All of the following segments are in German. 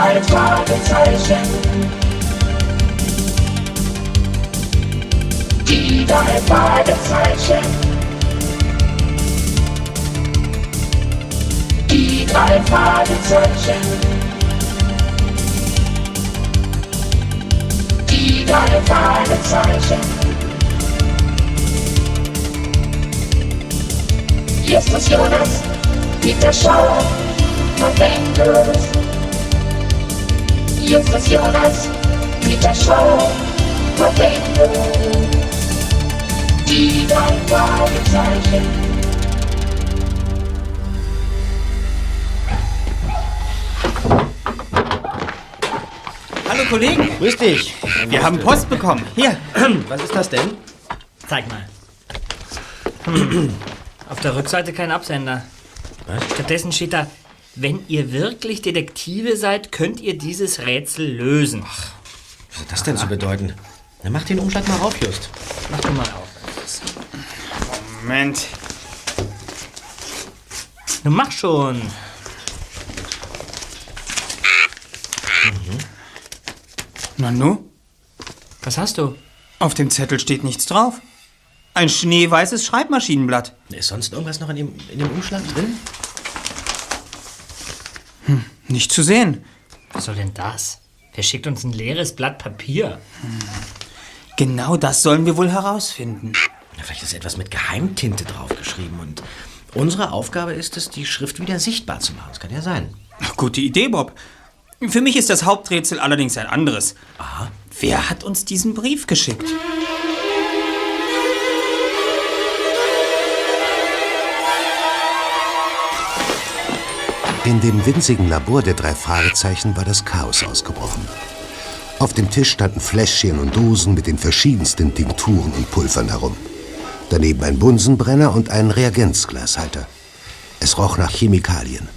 drei Fragezeichen. Die drei Fragezeichen. Die drei Fragezeichen. Die drei Fragezeichen. Justus Jonas, Peter Schauer, Avengers. Justus Jonas, Peter Schauer, Avengers. Die drei Fragezeichen. Hallo Kollegen, Grüß dich. wir haben Post bekommen. Hier, Was ist das denn? Zeig mal. Hm. Auf der Rückseite kein Absender. Was? Stattdessen steht da, wenn ihr wirklich Detektive seid, könnt ihr dieses Rätsel lösen. Was hat das denn zu bedeuten? Na, mach den Umschlag mal auf, Just. Mach du mal auf. Moment. Du mach schon. Nanu, Was hast du? auf dem Zettel steht nichts drauf. Ein schneeweißes Schreibmaschinenblatt. Ist sonst irgendwas noch in dem, in dem Umschlag drin? Nicht zu sehen. Was soll denn das? Wer schickt uns ein leeres Blatt Papier? Genau das sollen wir wohl herausfinden. Vielleicht ist etwas mit Geheimtinte draufgeschrieben und unsere Aufgabe ist es, die Schrift wieder sichtbar zu machen. Das kann ja sein. Gute Idee, Bob. Für mich ist das Haupträtsel allerdings ein anderes. Wer hat uns diesen Brief geschickt? In dem winzigen Labor der drei Fragezeichen war das Chaos ausgebrochen. Auf dem Tisch standen Fläschchen und Dosen mit den verschiedensten Tinkturen und Pulvern herum. Daneben ein Bunsenbrenner und ein Reagenzglashalter. Es roch nach Chemikalien.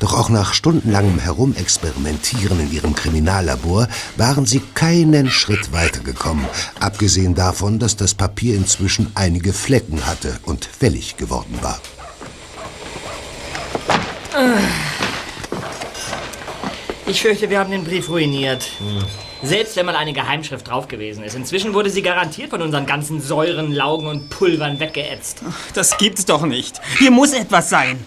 Doch auch nach stundenlangem Herumexperimentieren in ihrem Kriminallabor waren sie keinen Schritt weitergekommen, abgesehen davon, dass das Papier inzwischen einige Flecken hatte und wellig geworden war. Ich fürchte, wir haben den Brief ruiniert. Selbst wenn mal eine Geheimschrift drauf gewesen ist. Inzwischen wurde sie garantiert von unseren ganzen Säuren, Laugen und Pulvern weggeätzt. Das gibt's doch nicht. Hier muss etwas sein.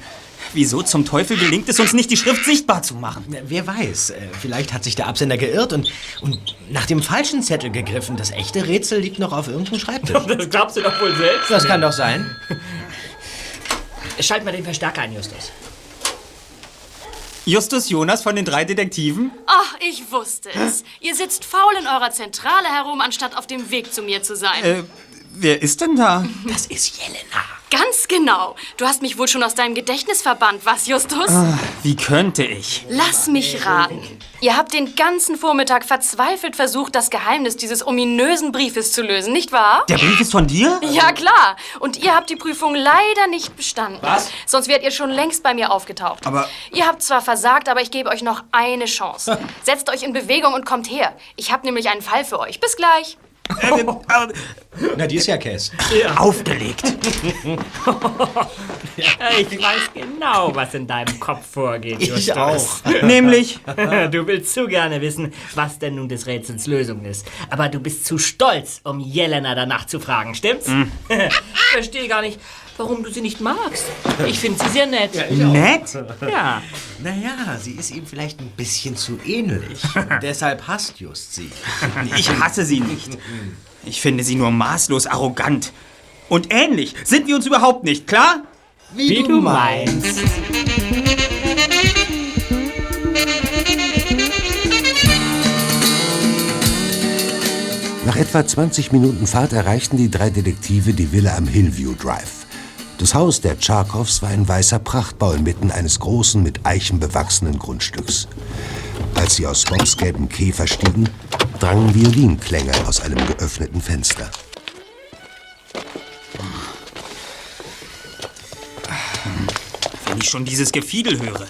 Wieso zum Teufel gelingt es uns nicht, die Schrift sichtbar zu machen? Na, Wer weiß, äh, vielleicht hat sich der Absender geirrt und, und nach dem falschen Zettel gegriffen. Das echte Rätsel liegt noch auf irgendeinem Schreibtisch. Das glaubst du doch wohl selbst. Das kann doch sein. Schalt mal den Verstärker ein, Justus. Justus Jonas von den drei Detektiven? Ach, ich wusste es. Ihr sitzt faul in eurer Zentrale herum, anstatt auf dem Weg zu mir zu sein. Äh, wer ist denn da? Das ist Jelena. Ganz genau. Du hast mich wohl schon aus deinem Gedächtnis verbannt, was, Justus? Wie könnte ich? Lass mich raten. Ihr habt den ganzen Vormittag verzweifelt versucht, das Geheimnis dieses ominösen Briefes zu lösen, nicht wahr? Der Brief ist von dir? Ja, klar. Und ihr habt die Prüfung leider nicht bestanden. Was? Sonst wärt ihr schon längst bei mir aufgetaucht. Aber- Ihr habt zwar versagt, aber ich gebe euch noch eine Chance. Setzt euch in Bewegung und kommt her. Ich habe nämlich einen Fall für euch. Bis gleich. Na, die ist ja Cass. aufgelegt. Ich weiß genau, was in deinem Kopf vorgeht, Justus. Ich auch. Nämlich, Du willst zu gerne wissen, was denn nun des Rätsels Lösung ist. Aber du bist zu stolz, um Jelena danach zu fragen, stimmt's? Ich verstehe gar nicht, warum du sie nicht magst. Ich finde sie sehr nett. nett? Ja. Naja, sie ist ihm vielleicht ein bisschen zu ähnlich. Deshalb hasst Just sie. Ich hasse sie nicht. Ich finde sie nur maßlos arrogant. Und ähnlich sind wir uns überhaupt nicht, klar? Wie du meinst. Nach etwa 20 Minuten Fahrt erreichten die drei Detektive die Villa am Hillview Drive. Das Haus der Tscharkows war ein weißer Prachtbau inmitten eines großen, mit Eichen bewachsenen Grundstücks. Als sie aus Bobs gelbem Käfer stiegen, drangen Violinklänge aus einem geöffneten Fenster. Wenn ich schon dieses Gefiedel höre.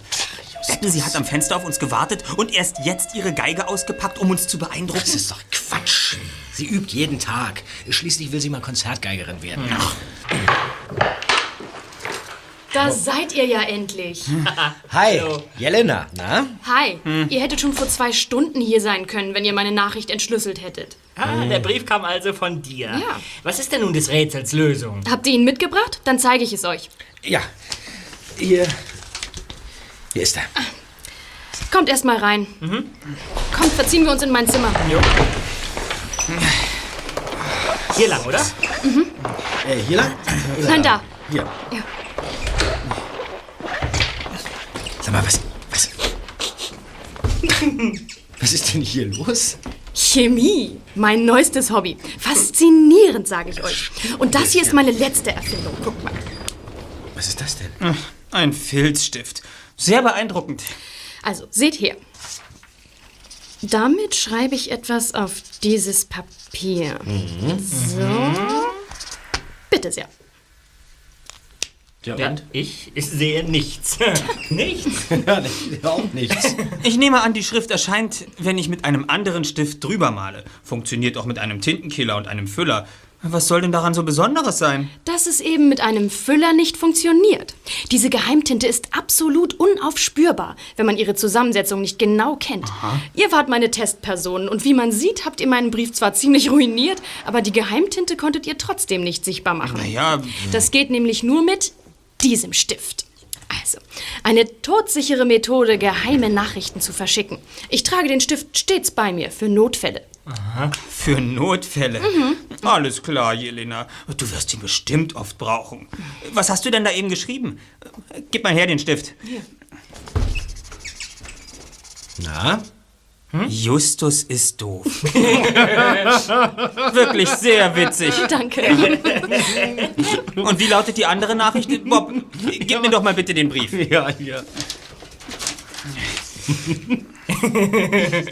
Sie hat am Fenster auf uns gewartet und erst jetzt ihre Geige ausgepackt, um uns zu beeindrucken? Das ist doch Quatsch. Sie übt jeden Tag. Schließlich will sie mal Konzertgeigerin werden. Ach, Da seid ihr ja endlich. Hi, Jelena, na? Hi, ihr hättet schon vor zwei Stunden hier sein können, wenn ihr meine Nachricht entschlüsselt hättet. Ah, der Brief kam also von dir. Ja. Was ist denn nun des Rätsels Lösung? Habt ihr ihn mitgebracht? Dann zeige ich es euch. Ja. Hier. Hier ist er. Kommt erst mal rein. Kommt, verziehen wir uns in mein Zimmer. Hier lang, oder? Äh, hier lang? Nein, da. Hier. Ja. Sag mal, was. Was. was ist denn hier los? Chemie, mein neuestes Hobby. Faszinierend, sage ich euch. Und das hier ist meine letzte Erfindung. Guckt mal. Was ist das denn? Ein Filzstift. Sehr beeindruckend. Also, seht her. Damit schreibe ich etwas auf dieses Papier. So. Bitte sehr. Ja, Ja, ich, ich sehe nichts. nichts. Ja, auch nichts. Ich nehme an, die Schrift erscheint, wenn ich mit einem anderen Stift drüber male. Funktioniert auch mit einem Tintenkiller und einem Füller. Was soll denn daran so Besonderes sein? Dass es eben mit einem Füller nicht funktioniert. Diese Geheimtinte ist absolut unaufspürbar, wenn man ihre Zusammensetzung nicht genau kennt. Ihr wart meine Testpersonen und wie man sieht, habt ihr meinen Brief zwar ziemlich ruiniert, aber die Geheimtinte konntet ihr trotzdem nicht sichtbar machen. Naja, Das geht nämlich nur mit diesem Stift. Also, eine todsichere Methode, geheime Nachrichten zu verschicken. Ich trage den Stift stets bei mir für Notfälle. für Notfälle. Alles klar, Jelena. Du wirst ihn bestimmt oft brauchen. Was hast du denn da eben geschrieben? Gib mal her den Stift. Na? Justus ist doof. Wirklich sehr witzig. Danke. Und wie lautet die andere Nachricht? Bob, gib mir doch mal bitte den Brief. Ja, hier.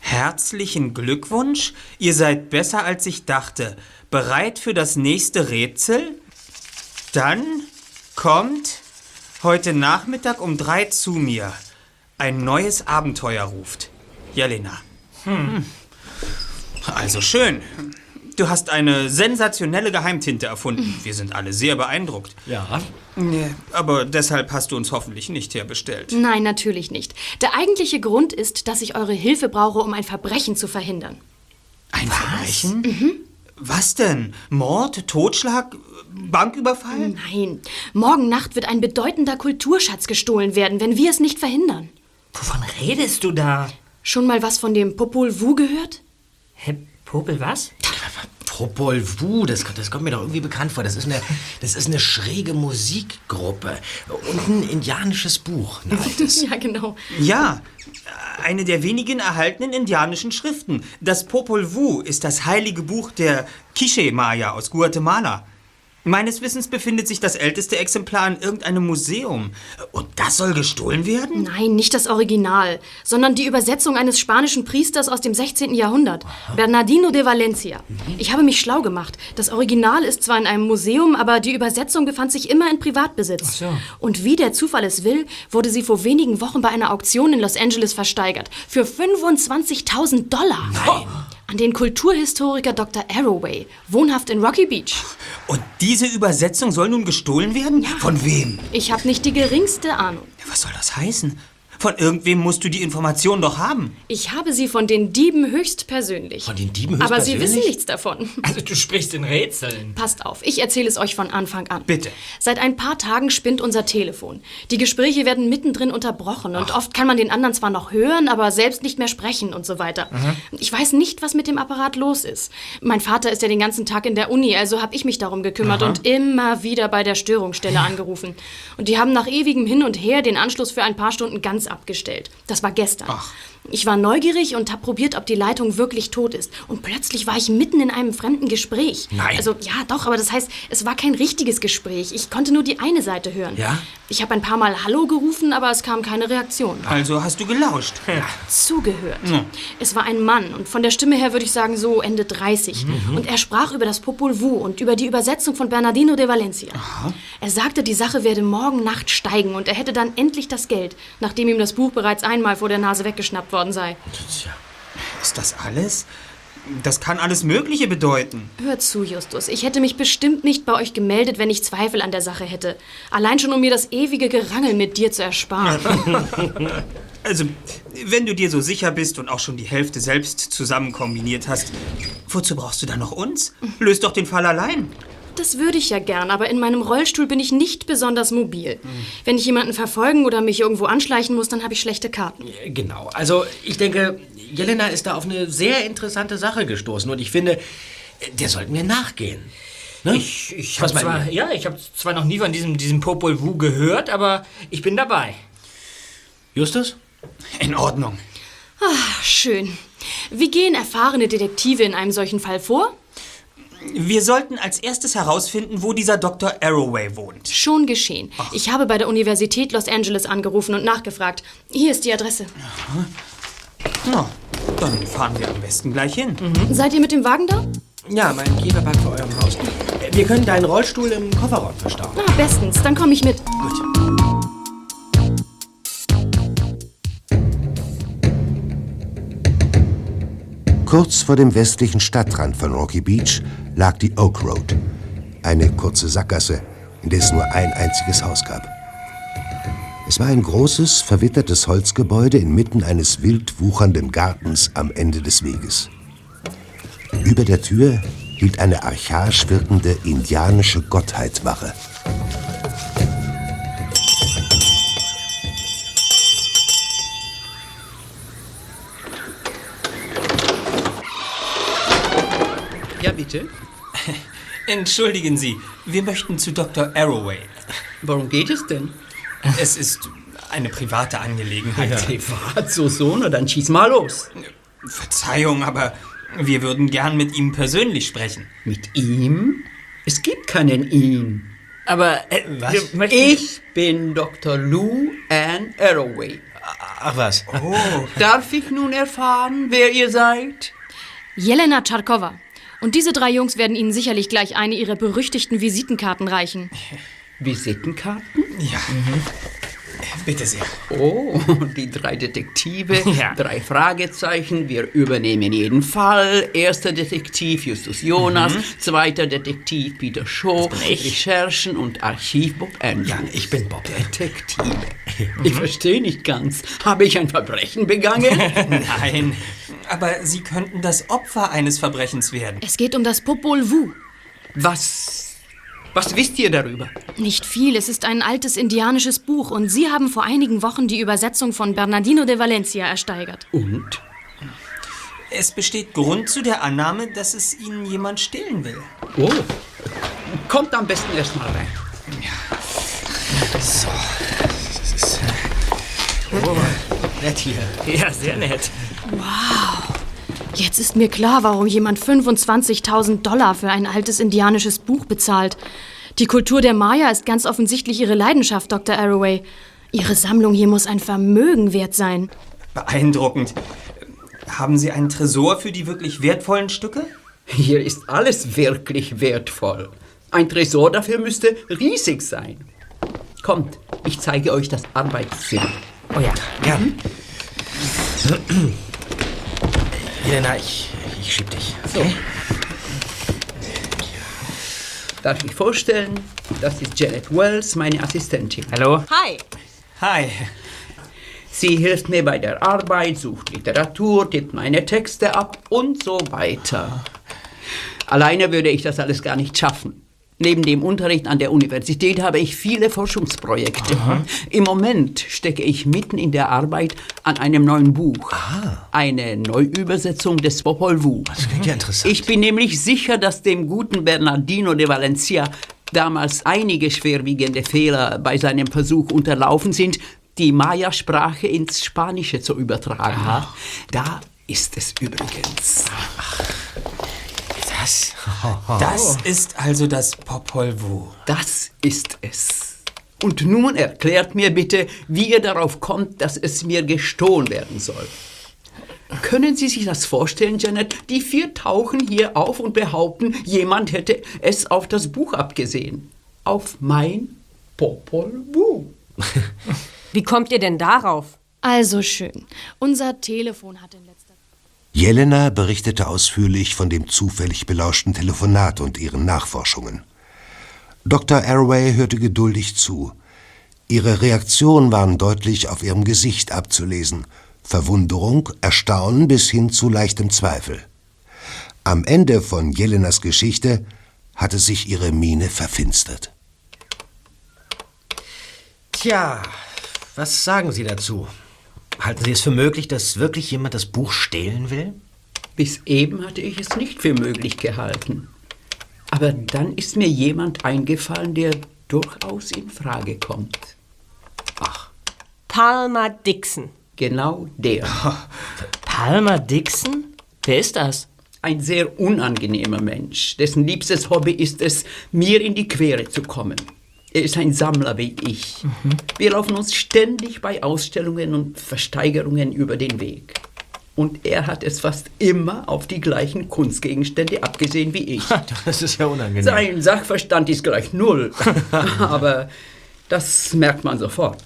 Herzlichen Glückwunsch, ihr seid besser als ich dachte. Bereit für das nächste Rätsel? Dann kommt heute Nachmittag um drei zu mir. Ein neues Abenteuer ruft. Jelena. Hm. Also schön. Du hast eine sensationelle Geheimtinte erfunden. Wir sind alle sehr beeindruckt. Ja. Nee, Aber deshalb hast du uns hoffentlich nicht herbestellt. Nein, natürlich nicht. Der eigentliche Grund ist, dass ich eure Hilfe brauche, um ein Verbrechen zu verhindern. Ein Verbrechen? Was denn? Mord, Totschlag, Banküberfall? Nein, morgen Nacht wird ein bedeutender Kulturschatz gestohlen werden, wenn wir es nicht verhindern. Wovon redest du da? Schon mal was von dem Popol Vuh gehört? Hä, Popel, was? Popol Vuh, das, das kommt mir doch irgendwie bekannt vor. Das ist eine, das ist eine schräge Musikgruppe. Und ein indianisches Buch. Ein altes. Ja, genau. Ja, eine der wenigen erhaltenen indianischen Schriften. Das Popol Vuh ist das heilige Buch der Quiche-Maya aus Guatemala. Meines Wissens befindet sich das älteste Exemplar in irgendeinem Museum. Und das soll gestohlen werden? Nein, nicht das Original, sondern die Übersetzung eines spanischen Priesters aus dem 16. Jahrhundert, Bernardino de Valencia. Ich habe mich schlau gemacht. Das Original ist zwar in einem Museum, aber die Übersetzung befand sich immer in Privatbesitz. so. Und wie der Zufall es will, wurde sie vor wenigen Wochen bei einer Auktion in Los Angeles versteigert. Für 25.000 Dollar. Nein. An den Kulturhistoriker Dr. Arroway, wohnhaft in Rocky Beach. Und diese Übersetzung soll nun gestohlen werden? Von wem? Ich habe nicht die geringste Ahnung. Was soll das heißen? Von irgendwem musst du die Information doch haben. Ich habe sie von den Dieben höchstpersönlich. Von den Dieben Aber sie höchstpersönlich? wissen nichts davon. Also du sprichst in Rätseln. Passt auf, ich erzähle es euch von Anfang an. Bitte. Seit ein paar Tagen spinnt unser Telefon. Die Gespräche werden mittendrin unterbrochen und oft kann man den anderen zwar noch hören, aber selbst nicht mehr sprechen und so weiter. Ich weiß nicht, was mit dem Apparat los ist. Mein Vater ist ja den ganzen Tag in der Uni, also habe ich mich darum gekümmert und immer wieder bei der Störungsstelle angerufen. Und die haben nach ewigem Hin und Her den Anschluss für ein paar Stunden ganz abgestellt. Das war gestern. Ich war neugierig und habe probiert, ob die Leitung wirklich tot ist. Und plötzlich war ich mitten in einem fremden Gespräch. Nein. Also ja, doch, aber das heißt, es war kein richtiges Gespräch. Ich konnte nur die eine Seite hören. Ja? Ich habe ein paar Mal Hallo gerufen, aber es kam keine Reaktion. Also hast du gelauscht. Zugehört. Es war ein Mann und von der Stimme her würde ich sagen so Ende 30. Und er sprach über das Popol Vuh und über die Übersetzung von Bernardino de Valencia. Er sagte, die Sache werde morgen Nacht steigen und er hätte dann endlich das Geld, nachdem ihm das Buch bereits einmal vor der Nase weggeschnappt worden sei. Tja. Ist das alles? Das kann alles Mögliche bedeuten. Hör zu, Justus. Ich hätte mich bestimmt nicht bei euch gemeldet, wenn ich Zweifel an der Sache hätte. Allein schon, um mir das ewige Gerangel mit dir zu ersparen. Also, wenn du dir so sicher bist und auch schon die Hälfte selbst zusammen kombiniert hast, wozu brauchst du dann noch uns? Löst doch den Fall allein. Das würde ich ja gern, aber in meinem Rollstuhl bin ich nicht besonders mobil. Wenn ich jemanden verfolgen oder mich irgendwo anschleichen muss, dann habe ich schlechte Karten. Genau. Also ich denke, Jelena ist da auf eine sehr interessante Sache gestoßen und ich finde, der sollten wir nachgehen. Ne? Ich, ich Was habe zwar, ja, ich hab zwar noch nie von diesem, diesem Popol Vuh gehört, aber ich bin dabei. Justus? In Ordnung. Ach, schön. Wie gehen erfahrene Detektive in einem solchen Fall vor? Wir sollten als erstes herausfinden, wo dieser Dr. Arroway wohnt. Schon geschehen. Ich habe bei der Universität Los Angeles angerufen und nachgefragt. Hier ist die Adresse. Na, dann fahren wir am besten gleich hin. Seid ihr mit dem Wagen da? Ja, mein Käferpark vor eurem Haus. Wir können deinen Rollstuhl im Kofferraum verstauen. Ah, bestens. Dann komme ich mit. Gut. Kurz vor dem westlichen Stadtrand von Rocky Beach lag die Oak Road, eine kurze Sackgasse, in der es nur ein einziges Haus gab. Es war ein großes, verwittertes Holzgebäude inmitten eines wild wuchernden Gartens am Ende des Weges. Über der Tür hielt eine archaisch wirkende indianische Gottheit Wache. Bitte. Entschuldigen Sie, wir möchten zu Dr. Arroway. Worum geht es denn? Es ist eine private Angelegenheit. Privat, so so, na dann schieß mal los. Verzeihung, aber wir würden gern mit ihm persönlich sprechen. Mit ihm? Es gibt keinen ihn. Aber äh, wir möchten- Ich bin Dr. Lou Ann Arroway. Ach was. Darf ich nun erfahren, wer ihr seid? Jelena Tscharkova. Und diese drei Jungs werden Ihnen sicherlich gleich eine ihrer berüchtigten Visitenkarten reichen. Visitenkarten? Ja. Bitte sehr. Oh, die drei Detektive, Ja. drei Fragezeichen, wir übernehmen jeden Fall. Erster Detektiv Justus Jonas, zweiter Detektiv Peter Shaw, Recherchen und Archiv Bob Andrews. Ja, ich bin Bob. Detektive. Ich verstehe nicht ganz. Habe ich ein Verbrechen begangen? Nein, aber Sie könnten das Opfer eines Verbrechens werden. Es geht um das Popol Vuh. Was, was wisst ihr darüber? Nicht viel, es ist ein altes indianisches Buch und Sie haben vor einigen Wochen die Übersetzung von Bernardino de Valencia ersteigert. Und? Es besteht Grund zu der Annahme, dass es Ihnen jemand stehlen will. Oh, kommt am besten erst mal rein. Nett hier. Ja, sehr nett. Jetzt ist mir klar, warum jemand 25.000 Dollar für ein altes indianisches Buch bezahlt. Die Kultur der Maya ist ganz offensichtlich Ihre Leidenschaft, Dr. Arroway. Ihre Sammlung hier muss ein Vermögen wert sein. Beeindruckend. Haben Sie einen Tresor für die wirklich wertvollen Stücke? Hier ist alles wirklich wertvoll. Ein Tresor dafür müsste riesig sein. Kommt, ich zeige euch das Arbeitszimmer. Oh ja. Gern. Jelena, ich, ich schieb dich. So. Darf ich vorstellen, das ist Janet Wells, meine Assistentin. Hallo? Hi. Hi. Sie hilft mir bei der Arbeit, sucht Literatur, tippt meine Texte ab und so weiter. Alleine würde ich das alles gar nicht schaffen. Neben dem Unterricht an der Universität habe ich viele Forschungsprojekte. Im Moment stecke ich mitten in der Arbeit an einem neuen Buch. Eine Neuübersetzung des Popol Vuh. Das klingt ja interessant. Ich bin nämlich sicher, dass dem guten Bernardino de Valencia damals einige schwerwiegende Fehler bei seinem Versuch unterlaufen sind, die Maya-Sprache ins Spanische zu übertragen. Da ist es übrigens. Das? Das ist also das Popol Vuh. Das ist es. Und nun erklärt mir bitte, wie ihr darauf kommt, dass es mir gestohlen werden soll. Können Sie sich das vorstellen, Janet? Die vier tauchen hier auf und behaupten, jemand hätte es auf das Buch abgesehen. Auf mein Popol Vuh. Wie kommt ihr denn darauf? Also schön. Unser Telefon hat in letzter Jelena berichtete ausführlich von dem zufällig belauschten Telefonat und ihren Nachforschungen. Dr. Arroway hörte geduldig zu. Ihre Reaktionen waren deutlich auf ihrem Gesicht abzulesen. Verwunderung, Erstaunen bis hin zu leichtem Zweifel. Am Ende von Jelenas Geschichte hatte sich ihre Miene verfinstert. Tja, was sagen Sie dazu? Halten Sie es für möglich, dass wirklich jemand das Buch stehlen will? Bis eben hatte ich es nicht für möglich gehalten. Aber dann ist mir jemand eingefallen, der durchaus in Frage kommt. Palmer Dixon. Genau der. Palmer Dixon? Wer ist das? Ein sehr unangenehmer Mensch, dessen liebstes Hobby ist es, mir in die Quere zu kommen. Er ist ein Sammler wie ich. Wir laufen uns ständig bei Ausstellungen und Versteigerungen über den Weg. Und er hat es fast immer auf die gleichen Kunstgegenstände abgesehen wie ich. Das ist ja unangenehm. Sein Sachverstand ist gleich null. Aber das merkt man sofort.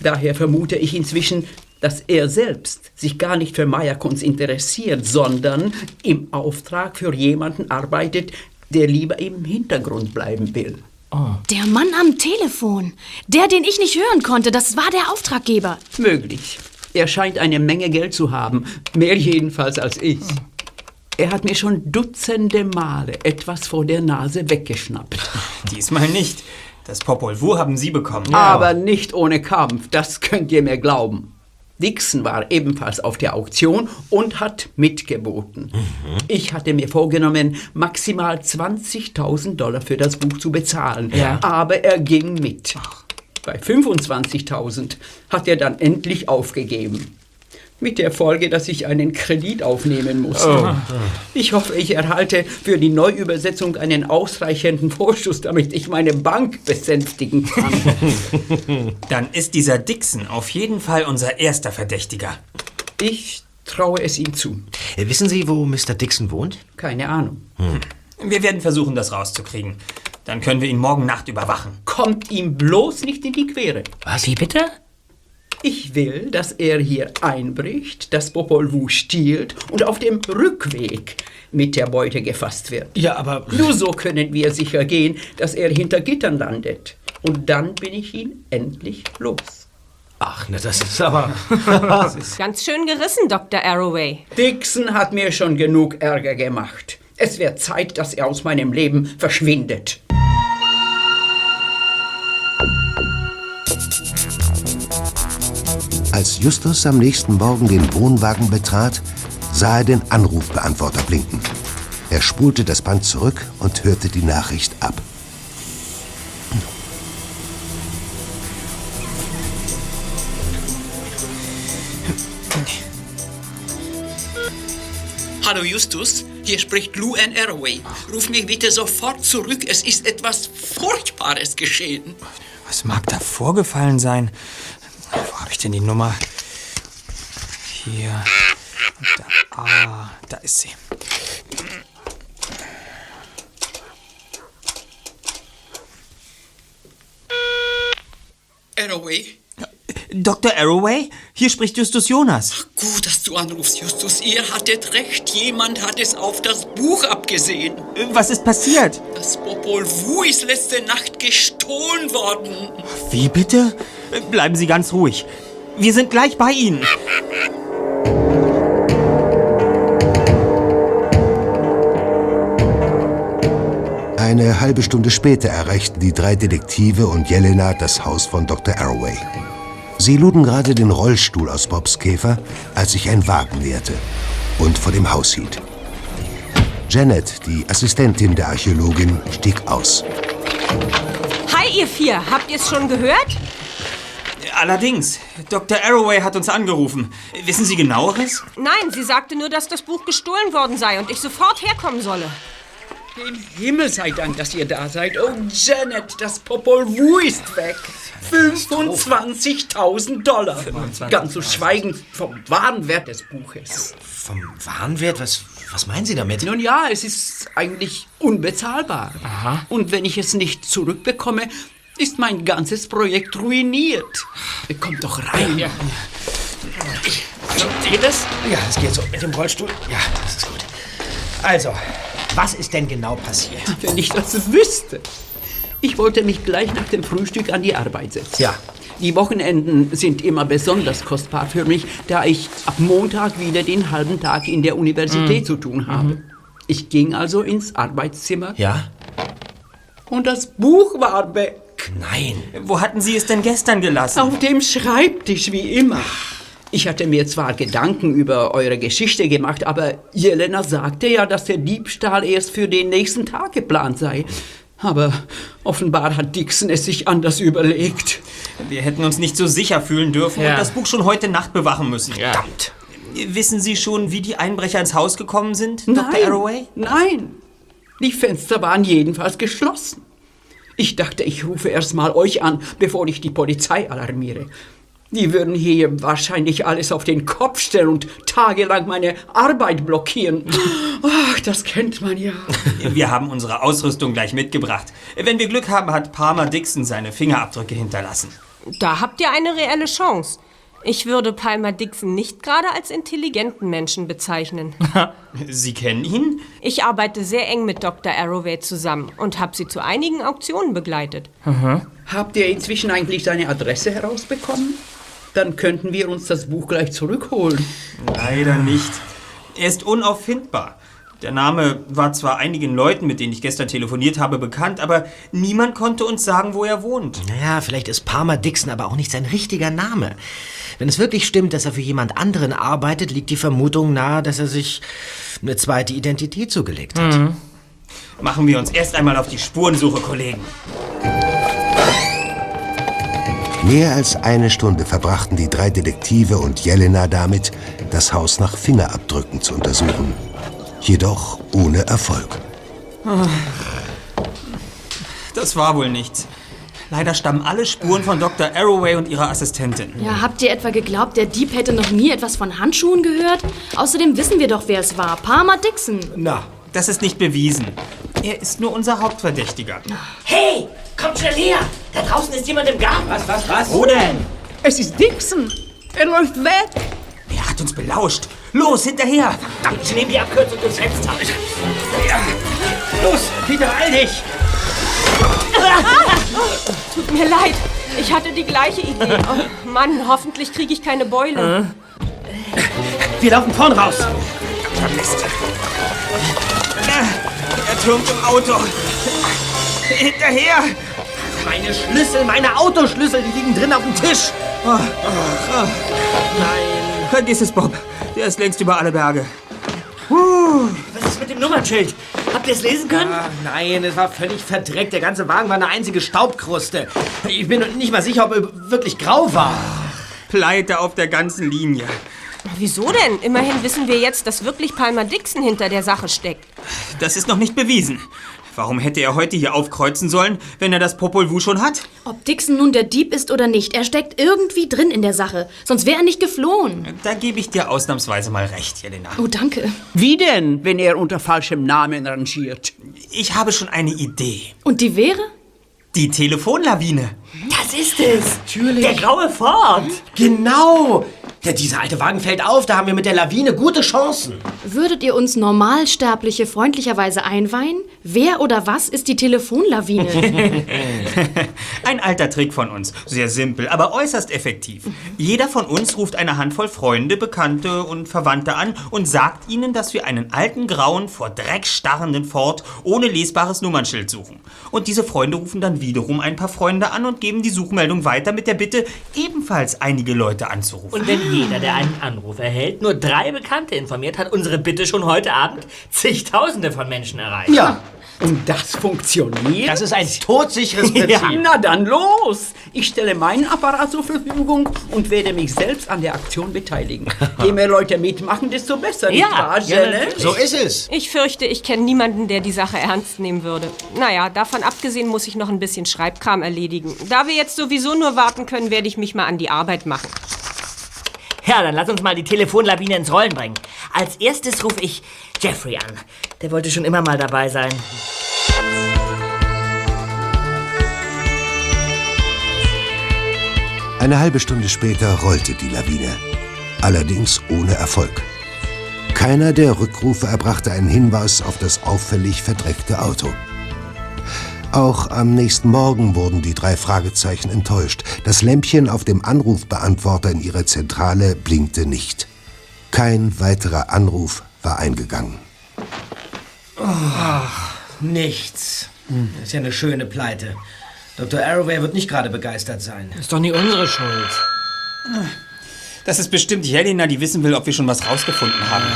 Daher vermute ich inzwischen, dass er selbst sich gar nicht für Maya-Kunst interessiert, sondern im Auftrag für jemanden arbeitet, der lieber im Hintergrund bleiben will. Der Mann am Telefon. Der, den ich nicht hören konnte, das war der Auftraggeber. Möglich. Er scheint eine Menge Geld zu haben, mehr jedenfalls als ich. Er hat mir schon dutzende Male etwas vor der Nase weggeschnappt. Diesmal nicht. Das Popol Vuh haben Sie bekommen. Aber nicht ohne Kampf, das könnt ihr mir glauben. Dixon war ebenfalls auf der Auktion und hat mitgeboten. Ich hatte mir vorgenommen, maximal 20.000 Dollar für das Buch zu bezahlen. Ja. Aber er ging mit. Bei 25.000 hat er dann endlich aufgegeben. Mit der Folge, dass ich einen Kredit aufnehmen musste. Ich hoffe, ich erhalte für die Neuübersetzung einen ausreichenden Vorschuss, damit ich meine Bank besänftigen kann. Dann ist dieser Dixon auf jeden Fall unser erster Verdächtiger. Ich traue es ihm zu. Äh, Wissen Sie, wo Mr. Dixon wohnt? Keine Ahnung. Wir werden versuchen, das rauszukriegen. Dann können wir ihn morgen Nacht überwachen. Kommt ihm bloß nicht in die Quere. Was? Wie bitte? Ich will, dass er hier einbricht, das Popol Vuh stiehlt und auf dem Rückweg mit der Beute gefasst wird. Ja, aber... Nur so können wir sicher gehen, dass er hinter Gittern landet. Und dann bin ich ihn endlich los. Ach, na, das ist aber... Ganz schön gerissen, Dr. Arroway. Dixon hat mir schon genug Ärger gemacht. Es wird Zeit, dass er aus meinem Leben verschwindet. Als Justus am nächsten Morgen den Wohnwagen betrat, sah er den Anrufbeantworter blinken. Er spulte das Band zurück und hörte die Nachricht ab. Hallo Justus, hier spricht Lou Ann Arroway. Ruf mich bitte sofort zurück, es ist etwas Furchtbares geschehen. Was mag da vorgefallen sein? Wo habe ich denn die Nummer? Hier. Da, ah, da ist sie. Arroway? Dr. Arroway? Hier spricht Justus Jonas. Gut, dass du anrufst, Justus. Ihr hattet recht. Jemand hat es auf das Buch abgesehen. Was ist passiert? Das Popol Vuh ist letzte Nacht gestohlen worden. Wie bitte? Bleiben Sie ganz ruhig. Wir sind gleich bei Ihnen. Eine halbe Stunde später erreichten die drei Detektive und Jelena das Haus von Dr. Arroway. Sie luden gerade den Rollstuhl aus Bobs Käfer, als sich ein Wagen näherte und vor dem Haus hielt. Janet, die Assistentin der Archäologin, stieg aus. Hi, ihr vier. Habt ihr es schon gehört? Allerdings, Dr. Arroway hat uns angerufen. Wissen Sie genaueres? Nein, sie sagte nur, dass das Buch gestohlen worden sei und ich sofort herkommen solle. Dem Himmel sei Dank, dass ihr da seid. Oh, Janet, das Popol Vuh ist weg. 25.000 Dollar. Ganz zu schweigen vom wahren Wert des Buches. Vom Warenwert? Was, was meinen Sie damit? Nun ja, es ist eigentlich unbezahlbar. Und wenn ich es nicht zurückbekomme, ist mein ganzes Projekt ruiniert. Kommt doch rein. Also, geht es? Ja, es geht so. Mit dem Rollstuhl? Ja, das ist gut. Also, was ist denn genau passiert? Wenn ich das wüsste. Ich wollte mich gleich nach dem Frühstück an die Arbeit setzen. Ja. Die Wochenenden sind immer besonders kostbar für mich, da ich ab Montag wieder den halben Tag in der Universität zu tun habe. Ich ging also ins Arbeitszimmer Ja? und das Buch war weg. Nein. Wo hatten Sie es denn gestern gelassen? Auf dem Schreibtisch wie immer. Ich hatte mir zwar Gedanken über eure Geschichte gemacht, aber Jelena sagte ja, dass der Diebstahl erst für den nächsten Tag geplant sei. Aber offenbar hat Dixon es sich anders überlegt. Wir hätten uns nicht so sicher fühlen dürfen Ja. und das Buch schon heute Nacht bewachen müssen. Verdammt. Wissen Sie schon, wie die Einbrecher ins Haus gekommen sind, Dr. Arroway? nein. Die Fenster waren jedenfalls geschlossen. Ich dachte, ich rufe erst mal euch an, bevor ich die Polizei alarmiere. Die würden hier wahrscheinlich alles auf den Kopf stellen und tagelang meine Arbeit blockieren. Ach, das kennt man ja. Wir haben unsere Ausrüstung gleich mitgebracht. Wenn wir Glück haben, hat Palmer Dixon seine Fingerabdrücke hinterlassen. Da habt ihr eine reelle Chance. Ich würde Palmer Dixon nicht gerade als intelligenten Menschen bezeichnen. Sie kennen ihn? Ich arbeite sehr eng mit Dr. Arroway zusammen und habe sie zu einigen Auktionen begleitet. Habt ihr inzwischen eigentlich seine Adresse herausbekommen? Dann könnten wir uns das Buch gleich zurückholen. Leider nicht. Er ist unauffindbar. Der Name war zwar einigen Leuten, mit denen ich gestern telefoniert habe, bekannt, aber niemand konnte uns sagen, wo er wohnt. Naja, vielleicht ist Palmer Dixon aber auch nicht sein richtiger Name. Wenn es wirklich stimmt, dass er für jemand anderen arbeitet, liegt die Vermutung nahe, dass er sich eine zweite Identität zugelegt hat. Machen wir uns erst einmal auf die Spurensuche, Kollegen. Mehr als eine Stunde verbrachten die drei Detektive und Jelena damit, das Haus nach Fingerabdrücken zu untersuchen. Jedoch ohne Erfolg. Das war wohl nichts. Leider stammen alle Spuren von Dr. Arroway und ihrer Assistentin. Ja, habt ihr etwa geglaubt, der Dieb hätte noch nie etwas von Handschuhen gehört? Außerdem wissen wir doch, wer es war. Palmer Dixon. Na, Das ist nicht bewiesen. Er ist nur unser Hauptverdächtiger. Hey, kommt schnell her! Da draußen ist jemand im Garten. was, was, was? Wo denn? Es ist Dixon. Er läuft weg. Er hat uns belauscht. Los, hinterher! Ich nehme die Abkürzung durchs Fenster. Los, Peter, eil dich! Tut mir leid, ich hatte die gleiche Idee. Oh, Mann, hoffentlich kriege ich keine Beule. Wir laufen vorn raus. Er türmt im Auto. Hinterher! Meine Schlüssel, meine Autoschlüssel, die liegen drin auf dem Tisch. Vergiss es, Bob. Der ist längst über alle Berge. Was ist mit dem Nummernschild? Habt ihr es lesen können? Ach nein, es war völlig verdreckt. Der ganze Wagen war eine einzige Staubkruste. Ich bin nicht mal sicher, ob er wirklich grau war. Pleite auf der ganzen Linie. Wieso denn? Immerhin wissen wir jetzt, dass wirklich Palmer Dixon hinter der Sache steckt. Das ist noch nicht bewiesen. Warum hätte er heute hier aufkreuzen sollen, wenn er das Popol Vuh schon hat? Ob Dixon nun der Dieb ist oder nicht, er steckt irgendwie drin in der Sache. Sonst wäre er nicht geflohen. Da gebe ich dir ausnahmsweise mal recht, Jelena. Oh, danke. Wie denn, wenn er unter falschem Namen rangiert? Ich habe schon eine Idee. Und die wäre? Die Telefonlawine. Das ist es. Natürlich. Der graue Ford. Genau. Der, dieser alte Wagen fällt auf, da haben wir mit der Lawine gute Chancen. Würdet ihr uns Normalsterbliche freundlicherweise einweihen? Wer oder was ist die Telefonlawine? Ein alter Trick von uns. Sehr simpel, aber äußerst effektiv. Jeder von uns ruft eine Handvoll Freunde, Bekannte und Verwandte an und sagt ihnen, dass wir einen alten, grauen, vor Dreck starrenden Ford ohne lesbares Nummernschild suchen. Und diese Freunde rufen dann wiederum ein paar Freunde an und geben die Suchmeldung weiter mit der Bitte, ebenfalls einige Leute anzurufen. Und wenn jeder, der einen Anruf erhält, nur drei Bekannte informiert, hat unsere Bitte schon heute Abend zigtausende von Menschen erreicht. Ja, Und das funktioniert? das ist ein todsicheres Prinzip. Ja, na dann los! Ich stelle meinen Apparat zur Verfügung und werde mich selbst an der Aktion beteiligen. Je mehr Leute mitmachen, desto besser, nicht Ja, wahr, ja, natürlich. So ist es. Ich fürchte, ich kenne niemanden, der die Sache ernst nehmen würde. Naja, davon abgesehen muss ich noch ein bisschen Schreibkram erledigen. Da wir jetzt sowieso nur warten können, werde ich mich mal an die Arbeit machen. Ja, dann lass uns mal die Telefonlawine ins Rollen bringen. Als erstes rufe ich Jeffrey an. Der wollte schon immer mal dabei sein. Eine halbe Stunde später rollte die Lawine. allerdings ohne Erfolg. Keiner der Rückrufe erbrachte einen Hinweis auf das auffällig verdreckte Auto. Auch am nächsten Morgen wurden die drei Fragezeichen enttäuscht. Das Lämpchen auf dem Anrufbeantworter in ihrer Zentrale blinkte nicht. Kein weiterer Anruf war eingegangen. Nichts. Das ist ja eine schöne Pleite. Dr. Arroway wird nicht gerade begeistert sein. Ist doch nie unsere Schuld. Das ist bestimmt Jelena, die wissen will, ob wir schon was rausgefunden haben.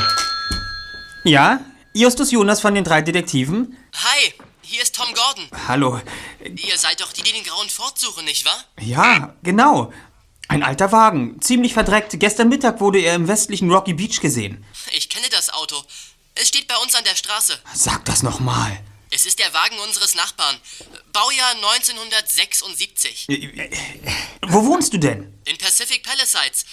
Ja? Justus Jonas von den drei Detektiven? Hi, hier ist Tom Gordon. Hallo. Ihr seid doch die, die den grauen Ford suchen, nicht wahr? Ja, genau. Ein alter Wagen, ziemlich verdreckt. Gestern Mittag wurde er im westlichen Rocky Beach gesehen. Ich kenne das Auto. Es steht bei uns an der Straße. Sag das nochmal. Es ist der Wagen unseres Nachbarn. Baujahr 1976. Wo wohnst du denn? In Pacific Palisades.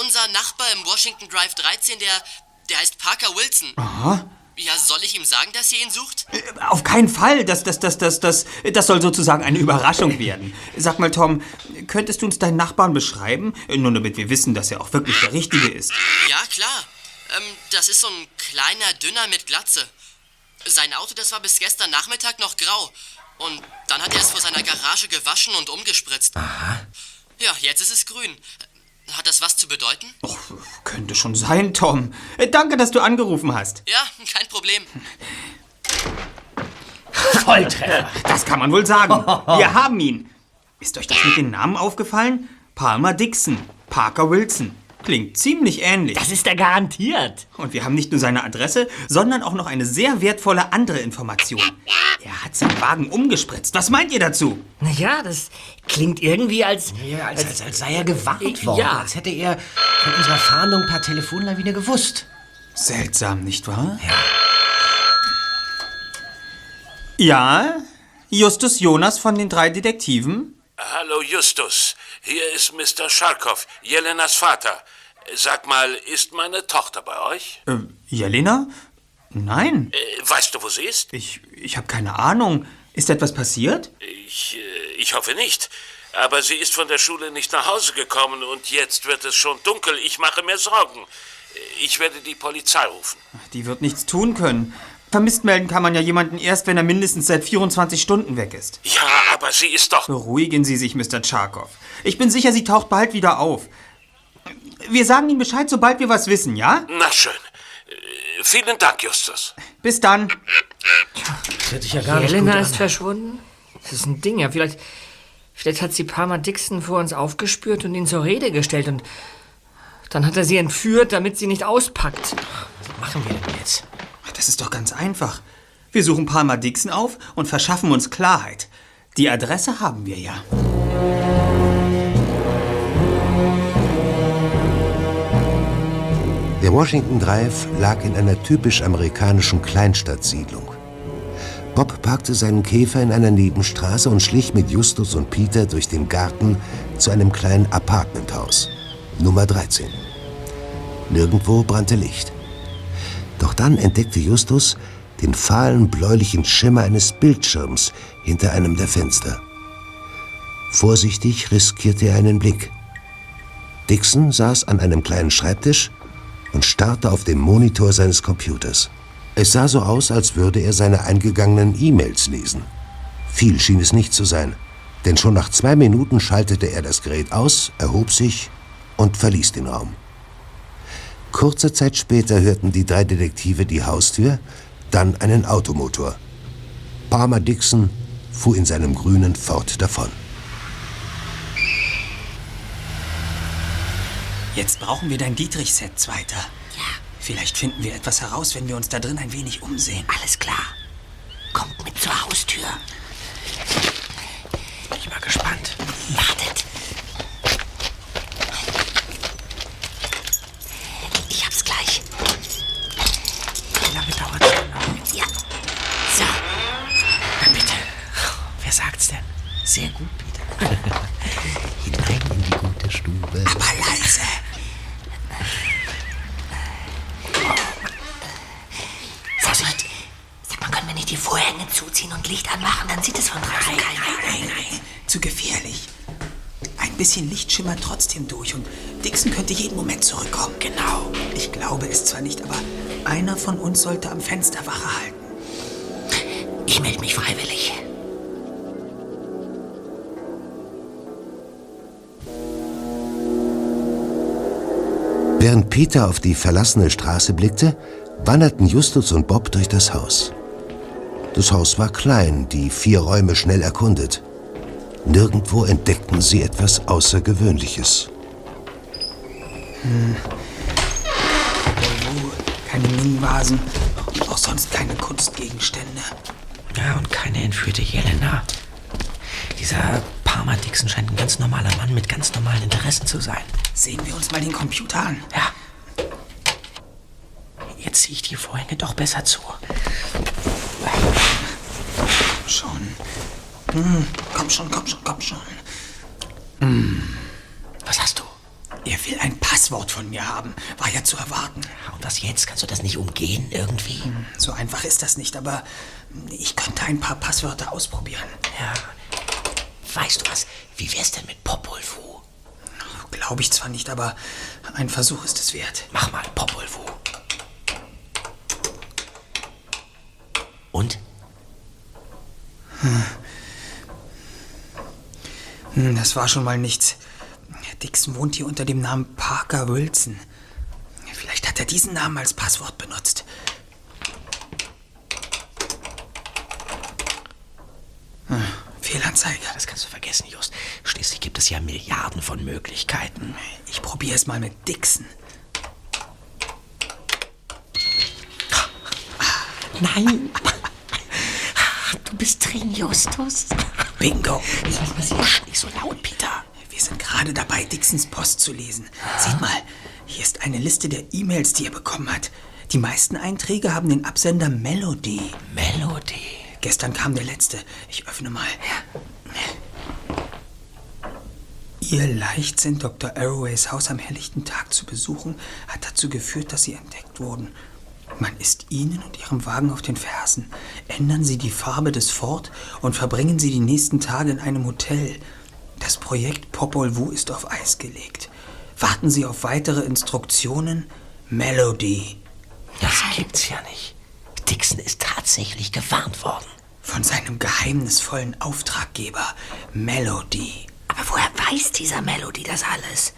Unser Nachbar im Washington Drive 13, der, der heißt Parker Wilson. Aha. Ja, soll ich ihm sagen, dass ihr ihn sucht? Auf keinen Fall. Das, das, das, das, das, das soll sozusagen eine Überraschung werden. Sag mal, Tom, könntest du uns deinen Nachbarn beschreiben? Nur damit wir wissen, dass er auch wirklich der Richtige ist. Ja, klar. Ähm, das ist so ein kleiner Dünner mit Glatze. Sein Auto, das war bis gestern Nachmittag noch grau. Und dann hat er es vor seiner Garage gewaschen und umgespritzt. Aha. Ja, jetzt ist es grün. Hat das was zu bedeuten? Oh, könnte schon sein, Tom. Äh, Danke, dass du angerufen hast. Ja, kein Problem. Volltreffer. Das kann man wohl sagen. Wir haben ihn. Ist euch das mit den Namen aufgefallen? Palmer Dixon, Parker Wilson. Klingt ziemlich ähnlich. Das ist er garantiert. Und wir haben nicht nur seine Adresse, sondern auch noch eine sehr wertvolle andere Information. Er hat seinen Wagen umgespritzt. Was meint ihr dazu? Naja, das klingt irgendwie als... Ja, als, als, als sei er gewarnt worden. Ja. Als hätte er von unserer Fahndung per Telefonlawine gewusst. Seltsam, nicht wahr? Ja. Ja, Justus Jonas von den drei Detektiven? Hallo Justus, hier ist Mr. Scharkow, Jelenas Vater. Sag mal, ist meine Tochter bei euch? Äh, Jelena? Nein. Äh, weißt du, wo sie ist? Ich, ich habe keine Ahnung. Ist etwas passiert? Ich, äh, ich hoffe nicht. Aber sie ist von der Schule nicht nach Hause gekommen und jetzt wird es schon dunkel. Ich mache mir Sorgen. Ich werde die Polizei rufen. Die wird nichts tun können. Vermisst melden kann man ja jemanden erst, wenn er mindestens seit 24 Stunden weg ist. Ja, aber sie ist doch... Beruhigen Sie sich, Mr. Tscharkow. Ich bin sicher, sie taucht bald wieder auf. Wir sagen Ihnen Bescheid, sobald wir was wissen, ja? Na schön. Äh, Vielen Dank, Justus. Bis dann. Das hört sich ja gar nicht Helena gut ist verschwunden? Das ist ein Ding, ja. Vielleicht, vielleicht hat sie Palmer Dixon vor uns aufgespürt und ihn zur Rede gestellt und dann hat er sie entführt, damit sie nicht auspackt. Was machen wir denn jetzt? Das ist doch ganz einfach. Wir suchen Palmer Dixon auf und verschaffen uns Klarheit. Die Adresse haben wir ja. Der Washington Drive lag in einer typisch amerikanischen Kleinstadtsiedlung. Bob parkte seinen Käfer in einer Nebenstraße und schlich mit Justus und Peter durch den Garten zu einem kleinen Apartmenthaus. Nummer 13. Nirgendwo brannte Licht. Doch dann entdeckte Justus den fahlen bläulichen Schimmer eines Bildschirms hinter einem der Fenster. Vorsichtig riskierte er einen Blick. Dixon saß an einem kleinen Schreibtisch und starrte auf den Monitor seines Computers. Es sah so aus, als würde er seine eingegangenen E-Mails lesen. Viel schien es nicht zu sein, denn schon nach zwei Minuten schaltete er das Gerät aus, erhob sich und verließ den Raum. Kurze Zeit später hörten die drei Detektive die Haustür, dann einen Automotor. Palmer Dixon fuhr in seinem grünen Ford davon. Jetzt brauchen wir dein Dietrich-Set, Zweiter. Ja. Vielleicht finden wir etwas heraus, wenn wir uns da drin ein wenig umsehen. Alles klar. Kommt mit zur Haustür. Bin ich mal gespannt. Wartet. Ich hab's gleich. Wie lange dauert es denn noch? Ja. So. Na bitte. Wer sagt's denn? Sehr gut, Peter. Hinein in die gute Stube. Aber leise. Vorsicht. Sag mal, können wir nicht die Vorhänge zuziehen und Licht anmachen? Dann sieht es von draußen keiner. Nein, nein, nein. Zu gefährlich. Ein bisschen Licht schimmert trotzdem durch und Dixon könnte jeden Moment zurückkommen. Genau. Ich glaube es zwar nicht, aber einer von uns sollte am Fenster Wache halten. Ich melde mich freiwillig. Während Peter auf die verlassene Straße blickte, wanderten Justus und Bob durch das Haus. Das Haus war klein, die vier Räume schnell erkundet. Nirgendwo entdeckten sie etwas Außergewöhnliches. Hm. Keine Minenvasen und auch sonst keine Kunstgegenstände. Ja, und keine entführte Jelena. Dieser Parma Dixon scheint ein ganz normaler Mann mit ganz normalen Interessen zu sein. Sehen wir uns mal den Computer an. Ja. Jetzt ziehe ich die Vorhänge doch besser zu. Schon. Hm, komm schon, komm schon, komm schon. Hm. Was hast du? Er will ein Passwort von mir haben. War ja zu erwarten. Und was jetzt? Kannst du das nicht umgehen irgendwie? Hm, so einfach ist das nicht, aber ich könnte ein paar Passwörter ausprobieren. Ja. Weißt du was? Wie wär's denn mit Popol Vuh? Glaube ich zwar nicht, aber ein Versuch ist es wert. Mach mal Popol Vuh. Und? Hm. Hm, das war schon mal nichts. Dixon wohnt hier unter dem Namen Parker Wilson. Vielleicht hat er diesen Namen als Passwort benutzt. Fehlanzeige. Das kannst du vergessen, Just. Schließlich gibt es ja Milliarden von Möglichkeiten. Ich probiere es mal mit Dixon. Nein. Du bist drin, Justus. Bingo. Passiert? Nicht so laut, Peter. Wir sind gerade dabei, Dixons Post zu lesen. Seht mal, hier ist eine Liste der E-Mails, die er bekommen hat. Die meisten Einträge haben den Absender Melody. Melody? Gestern kam der letzte. Ich öffne mal. Ihr Leichtsinn, Dr. Arroways Haus am helllichten Tag zu besuchen, hat dazu geführt, dass Sie entdeckt wurden. Man ist Ihnen und Ihrem Wagen auf den Fersen. Ändern Sie die Farbe des Ford und verbringen Sie die nächsten Tage in einem Hotel. Das Projekt Popol Vuh ist auf Eis gelegt. Warten Sie auf weitere Instruktionen. Melody. Das gibt's ja nicht. Dixon ist tatsächlich gewarnt worden. Von seinem geheimnisvollen Auftraggeber, Melody. Aber woher weiß dieser Melody das alles?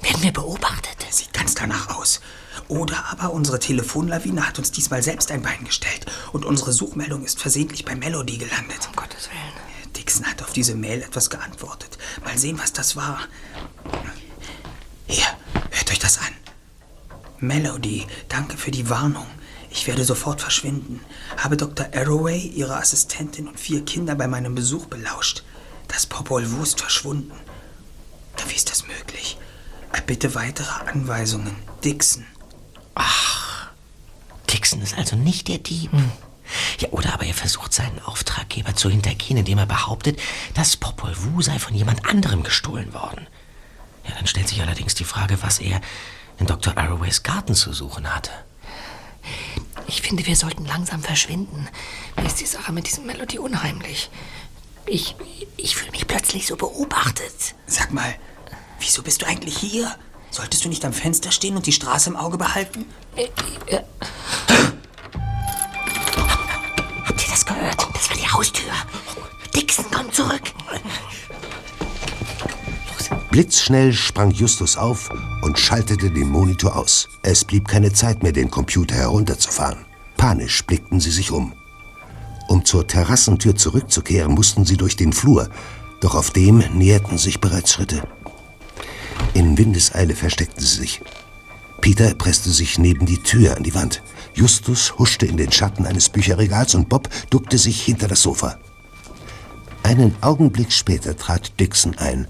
Werden wir beobachtet? Sieht ganz danach aus. Oder aber unsere Telefonlawine hat uns diesmal selbst ein Bein gestellt und unsere Suchmeldung ist versehentlich bei Melody gelandet. Um Gottes Willen. Dixon hat auf diese Mail etwas geantwortet. Mal sehen, was das war. Hier, hört euch das an. Melody, danke für die Warnung. Ich werde sofort verschwinden. Habe Dr. Arroway, ihre Assistentin und vier Kinder bei meinem Besuch belauscht. Das Popol Vuh ist verschwunden. Wie ist das möglich? Bitte weitere Anweisungen. Dixon. Ach, Dixon ist also nicht der Dieb. Ja, oder aber er versucht seinen Auftraggeber zu hintergehen, indem er behauptet, das Popol Vuh sei von jemand anderem gestohlen worden. Ja, dann stellt sich allerdings die Frage, was er in Dr. Arroways Garten zu suchen hatte. Ich finde, wir sollten langsam verschwinden. Mir ist die Sache mit diesem Melodie unheimlich. Ich, ich fühle mich plötzlich so beobachtet. Sag mal, wieso bist du eigentlich hier? Solltest du nicht am Fenster stehen und die Straße im Auge behalten? Äh, äh. Habt ihr das gehört? Das war die Haustür. Dixon kommt zurück. Blitzschnell sprang Justus auf und schaltete den Monitor aus. Es blieb keine Zeit mehr, den Computer herunterzufahren. Panisch blickten sie sich um. Um zur Terrassentür zurückzukehren, mussten sie durch den Flur, doch auf dem näherten sich bereits Schritte. In Windeseile versteckten sie sich. Peter presste sich neben die Tür an die Wand. Justus huschte in den Schatten eines Bücherregals und Bob duckte sich hinter das Sofa. Einen Augenblick später trat Dixon ein.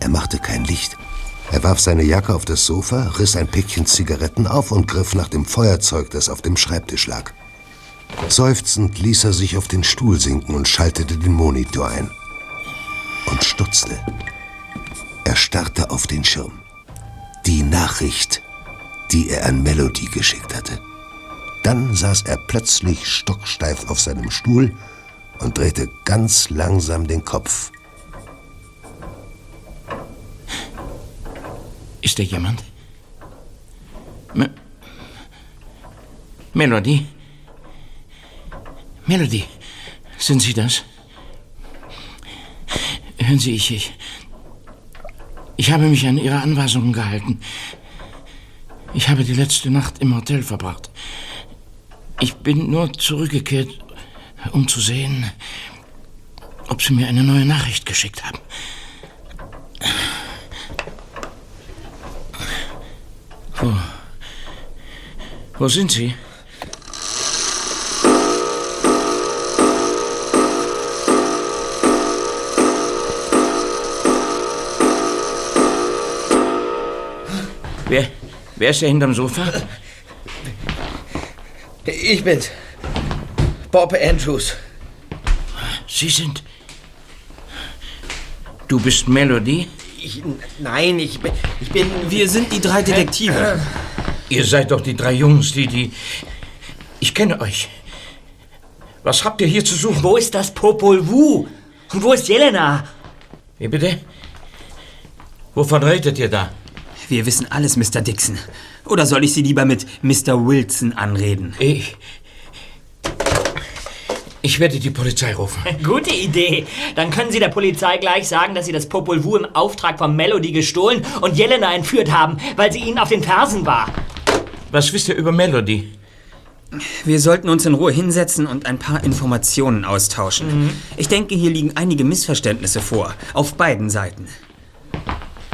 Er machte kein Licht. Er warf seine Jacke auf das Sofa, riss ein Päckchen Zigaretten auf und griff nach dem Feuerzeug, das auf dem Schreibtisch lag. Seufzend ließ er sich auf den Stuhl sinken und schaltete den Monitor ein. Und stutzte. Er starrte auf den Schirm. Die Nachricht, die er an Melody geschickt hatte. Dann saß er plötzlich stocksteif auf seinem Stuhl und drehte ganz langsam den Kopf. Ist da jemand? Me Melody? Melody, sind Sie das? Hören Sie, ich, ich, ich habe mich an Ihre Anweisungen gehalten. Ich habe die letzte Nacht im Hotel verbracht. Ich bin nur zurückgekehrt, um zu sehen, ob Sie mir eine neue Nachricht geschickt haben. Wo? Wo sind Sie? Wer, wer ist da hinterm Sofa? Ich bin's. Bob Andrews. Sie sind. Du bist Melody? Ich, nein, ich bin, ich bin. Wir sind die drei Detektive. Ihr seid doch die drei Jungs, die, die. Ich kenne euch. Was habt ihr hier zu suchen? Wo ist das Popol Vuh? Und wo ist Jelena? Wie bitte? Wovon redet ihr da? Wir wissen alles, Mr. Dixon. Oder soll ich Sie lieber mit Mr. Wilson anreden? Ich. Ich werde die Polizei rufen. Gute Idee. Dann können Sie der Polizei gleich sagen, dass Sie das Popol Vuh im Auftrag von Melody gestohlen und Jelena entführt haben, weil sie Ihnen auf den Fersen war. Was wisst ihr über Melody? Wir sollten uns in Ruhe hinsetzen und ein paar Informationen austauschen. Ich denke, hier liegen einige Missverständnisse vor. Auf beiden Seiten.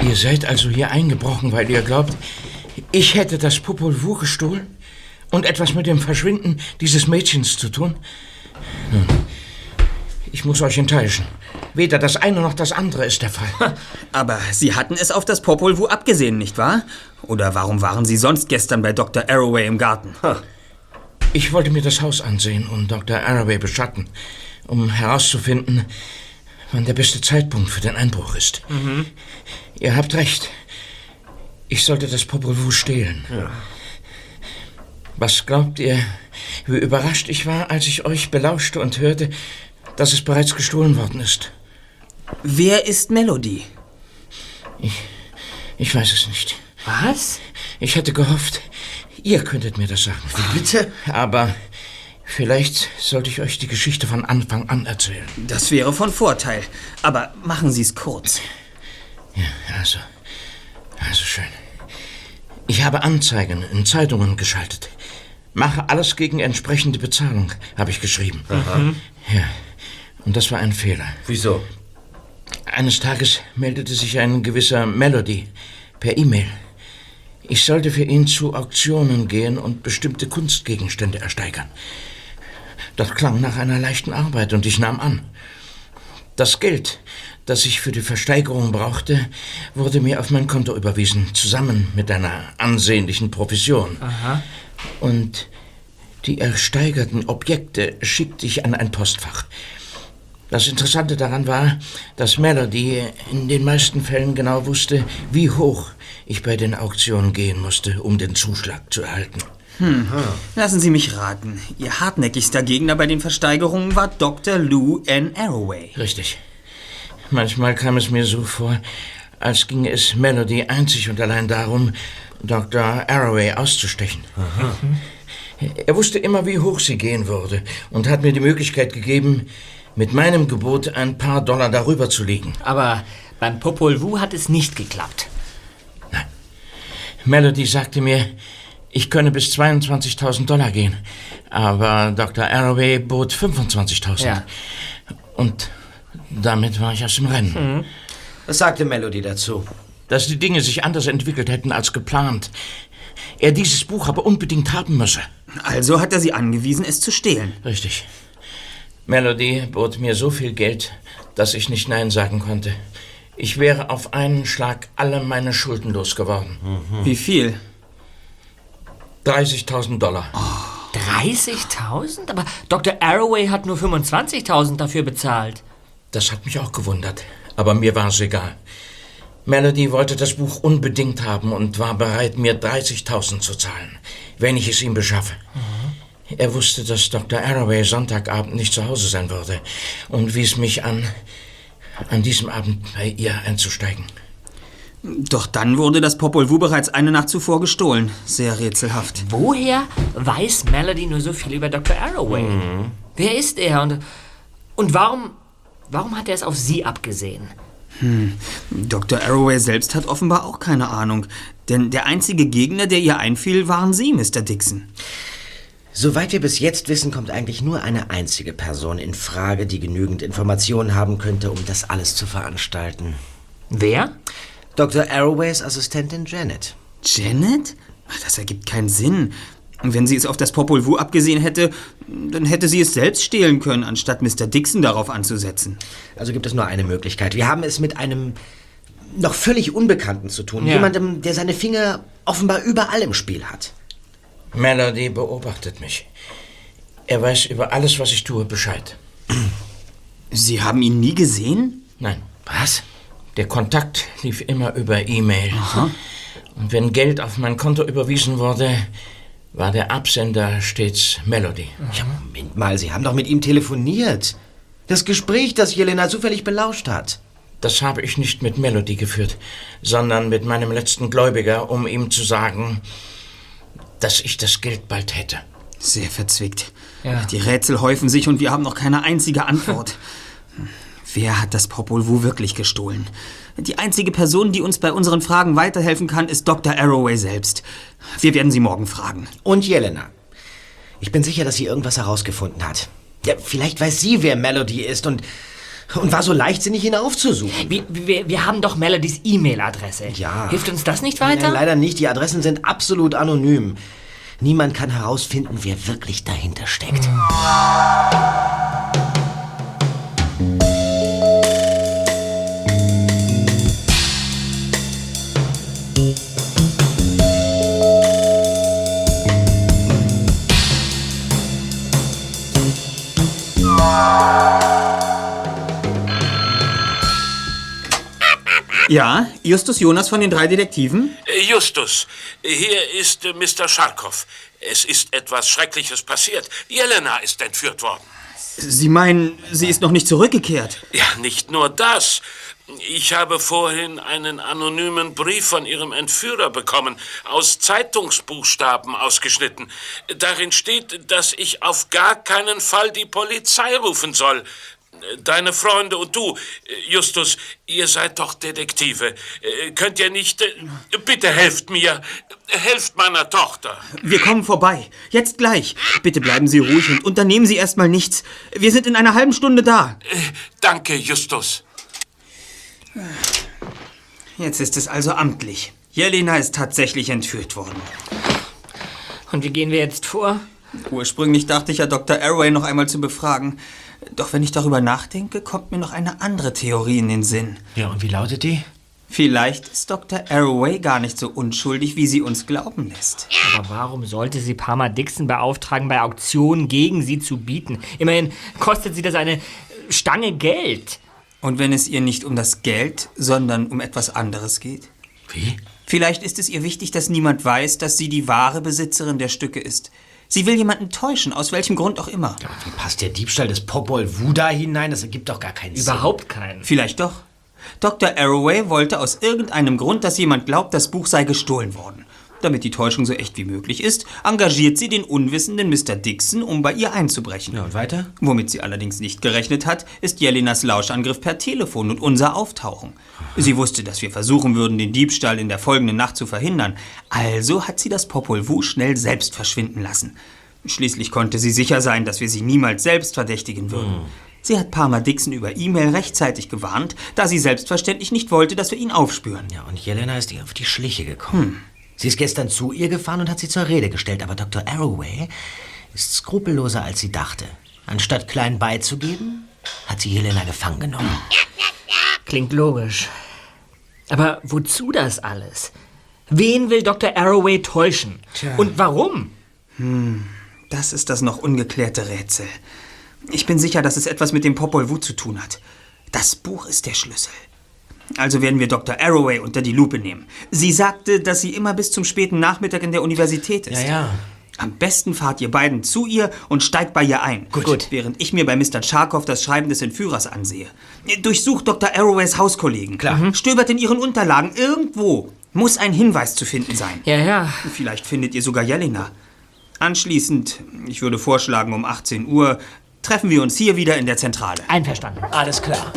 Ihr seid also hier eingebrochen, weil ihr glaubt, ich hätte das Popol Vuh gestohlen? Und etwas mit dem Verschwinden dieses Mädchens zu tun? Nun, ich muss euch enttäuschen. Weder das eine noch das andere ist der Fall. Aber Sie hatten es auf das Popol Vuh abgesehen, nicht wahr? Oder warum waren Sie sonst gestern bei Dr. Arroway im Garten? Ich wollte mir das Haus ansehen und Dr. Arroway beschatten, um herauszufinden, wann der beste Zeitpunkt für den Einbruch ist. Ihr habt recht. Ich sollte das Popol Vuh stehlen. Was glaubt ihr, wie überrascht ich war, als ich euch belauschte und hörte, dass es bereits gestohlen worden ist? Wer ist Melody? Ich, ich weiß es nicht. Was? Ich hatte gehofft, ihr könntet mir das sagen. Wie bitte? Aber vielleicht sollte ich euch die Geschichte von Anfang an erzählen. Das wäre von Vorteil. Aber machen Sie es kurz. Ja, also. Also schön. Ich habe Anzeigen in Zeitungen geschaltet. Mache alles gegen entsprechende Bezahlung, habe ich geschrieben. Ja. Und das war ein Fehler. Wieso? Eines Tages meldete sich ein gewisser Melody per E-Mail. Ich sollte für ihn zu Auktionen gehen und bestimmte Kunstgegenstände ersteigern. Das klang nach einer leichten Arbeit und ich nahm an. Das Geld, das ich für die Versteigerung brauchte, wurde mir auf mein Konto überwiesen, zusammen mit einer ansehnlichen Provision. Aha. Und die ersteigerten Objekte schickte ich an ein Postfach. Das Interessante daran war, dass Melody in den meisten Fällen genau wusste, wie hoch ich bei den Auktionen gehen musste, um den Zuschlag zu erhalten. Hm. Lassen Sie mich raten. Ihr hartnäckigster Gegner bei den Versteigerungen war Dr. Lou N. Arroway. Richtig. Manchmal kam es mir so vor, als ginge es Melody einzig und allein darum, Dr. Arroway auszustechen. Er wusste immer, wie hoch sie gehen würde und hat mir die Möglichkeit gegeben, mit meinem Gebot ein paar Dollar darüber zu liegen. Aber beim Popol Vuh hat es nicht geklappt. Melody sagte mir, ich könne bis 22.000 Dollar gehen. Aber Dr. Arroway bot 25.000. Ja. Und damit war ich aus dem Rennen. Was sagte Melody dazu? Dass die Dinge sich anders entwickelt hätten als geplant. Er dieses Buch aber unbedingt haben müsse. Also hat er Sie angewiesen, es zu stehlen. Richtig. Melody bot mir so viel Geld, dass ich nicht Nein sagen konnte. Ich wäre auf einen Schlag alle meine Schulden losgeworden. Wie viel? 30.000 Dollar. 30.000? Aber Dr. Arroway hat nur 25.000 dafür bezahlt. Das hat mich auch gewundert. Aber mir war es egal. Melody wollte das Buch unbedingt haben und war bereit, mir 30.000 zu zahlen, wenn ich es ihm beschaffe. Er wusste, dass Dr. Arroway Sonntagabend nicht zu Hause sein würde und wies mich an, an diesem Abend bei ihr einzusteigen. Doch dann wurde das Popol Vuh bereits eine Nacht zuvor gestohlen. Sehr rätselhaft. Woher weiß Melody nur so viel über Dr. Arroway? Wer ist er und, und warum, warum hat er es auf sie abgesehen? Hm. Dr. Arroway selbst hat offenbar auch keine Ahnung. Denn der einzige Gegner, der ihr einfiel, waren Sie, Mr. Dixon. Soweit wir bis jetzt wissen, kommt eigentlich nur eine einzige Person in Frage, die genügend Informationen haben könnte, um das alles zu veranstalten. Wer? Dr. Arroways Assistentin Janet. Janet? Das ergibt keinen Sinn. Wenn sie es auf das Popol Vuh abgesehen hätte, dann hätte sie es selbst stehlen können, anstatt Mr. Dixon darauf anzusetzen. Also gibt es nur eine Möglichkeit. Wir haben es mit einem noch völlig Unbekannten zu tun. Ja. Jemandem, der seine Finger offenbar überall im Spiel hat. Melody beobachtet mich. Er weiß über alles, was ich tue, Bescheid. Sie haben ihn nie gesehen? Nein. Was? Der Kontakt lief immer über E-Mail. Und wenn Geld auf mein Konto überwiesen wurde, war der Absender stets Melody. Ja, Moment mal, Sie haben doch mit ihm telefoniert. Das Gespräch, das Jelena zufällig belauscht hat. Das habe ich nicht mit Melody geführt, sondern mit meinem letzten Gläubiger, um ihm zu sagen, dass ich das Geld bald hätte. Sehr verzwickt. Die Rätsel häufen sich und wir haben noch keine einzige Antwort. Wer hat das Popol Vuh wirklich gestohlen? Die einzige Person, die uns bei unseren Fragen weiterhelfen kann, ist Dr. Arroway selbst. Wir werden sie morgen fragen. Und Jelena. Ich bin sicher, dass sie irgendwas herausgefunden hat. Ja, vielleicht weiß sie, wer Melody ist und, und war so leichtsinnig, ihn aufzusuchen. Wir, wir, wir haben doch Melodys E-Mail-Adresse. Ja. Hilft uns das nicht weiter? Nein, leider nicht. Die Adressen sind absolut anonym. Niemand kann herausfinden, wer wirklich dahinter steckt. Ja, Justus Jonas von den drei Detektiven? Äh, Justus, hier ist äh, Mr. Scharkow. Es ist etwas Schreckliches passiert. Jelena ist entführt worden. Sie meinen, sie ist noch nicht zurückgekehrt? Ja, nicht nur das. Ich habe vorhin einen anonymen Brief von Ihrem Entführer bekommen, aus Zeitungsbuchstaben ausgeschnitten. Darin steht, dass ich auf gar keinen Fall die Polizei rufen soll. Deine Freunde und du, Justus, ihr seid doch Detektive. Könnt ihr nicht... Bitte helft mir. Helft meiner Tochter. Wir kommen vorbei. Jetzt gleich. Bitte bleiben Sie ruhig und unternehmen Sie erstmal nichts. Wir sind in einer halben Stunde da. Danke, Justus. Jetzt ist es also amtlich. Jelena ist tatsächlich entführt worden. Und wie gehen wir jetzt vor? Ursprünglich dachte ich ja, Dr. Arroway noch einmal zu befragen. Doch wenn ich darüber nachdenke, kommt mir noch eine andere Theorie in den Sinn. Ja, und wie lautet die? Vielleicht ist Dr. Arroway gar nicht so unschuldig, wie sie uns glauben lässt. Aber warum sollte sie Parma Dixon beauftragen, bei Auktionen gegen sie zu bieten? Immerhin kostet sie das eine Stange Geld. Und wenn es ihr nicht um das Geld, sondern um etwas anderes geht? Wie? Vielleicht ist es ihr wichtig, dass niemand weiß, dass sie die wahre Besitzerin der Stücke ist. Sie will jemanden täuschen, aus welchem Grund auch immer. Wie passt der Diebstahl des Popol Vuh da hinein? Das ergibt doch gar keinen Überhaupt keinen. Vielleicht doch. Dr. Arroway wollte aus irgendeinem Grund, dass jemand glaubt, das Buch sei gestohlen worden. Damit die Täuschung so echt wie möglich ist, engagiert sie den unwissenden Mr. Dixon, um bei ihr einzubrechen. Ja, und weiter? Womit sie allerdings nicht gerechnet hat, ist Jelinas Lauschangriff per Telefon und unser Auftauchen. Sie wusste, dass wir versuchen würden, den Diebstahl in der folgenden Nacht zu verhindern. Also hat sie das Popol Vuh schnell selbst verschwinden lassen. Schließlich konnte sie sicher sein, dass wir sie niemals selbst verdächtigen würden. Sie hat Parma Dixon über E-Mail rechtzeitig gewarnt, da sie selbstverständlich nicht wollte, dass wir ihn aufspüren. Ja, und Jelena ist ihr auf die Schliche gekommen. Sie ist gestern zu ihr gefahren und hat sie zur Rede gestellt, aber Dr. Arroway ist skrupelloser, als sie dachte. Anstatt klein beizugeben, hat sie Jelena gefangen genommen. Klingt logisch. Aber wozu das alles? Wen will Dr. Arroway täuschen? Und warum? Hm, das ist das noch ungeklärte Rätsel. Ich bin sicher, dass es etwas mit dem Popol Vuh zu tun hat. Das Buch ist der Schlüssel. Also werden wir Dr. Arroway unter die Lupe nehmen. Sie sagte, dass sie immer bis zum späten Nachmittag in der Universität ist. Ja, ja. Am besten fahrt ihr beiden zu ihr und steigt bei ihr ein. Gut. Während ich mir bei Mr. Charkow das Schreiben des Entführers ansehe. Durchsucht Dr. Arroways Hauskollegen. Klar. Stöbert in ihren Unterlagen. Irgendwo muss ein Hinweis zu finden sein. Ja, ja. Vielleicht findet ihr sogar Jelena. Anschließend, ich würde vorschlagen um 18 Uhr, treffen wir uns hier wieder in der Zentrale. Einverstanden. Alles klar.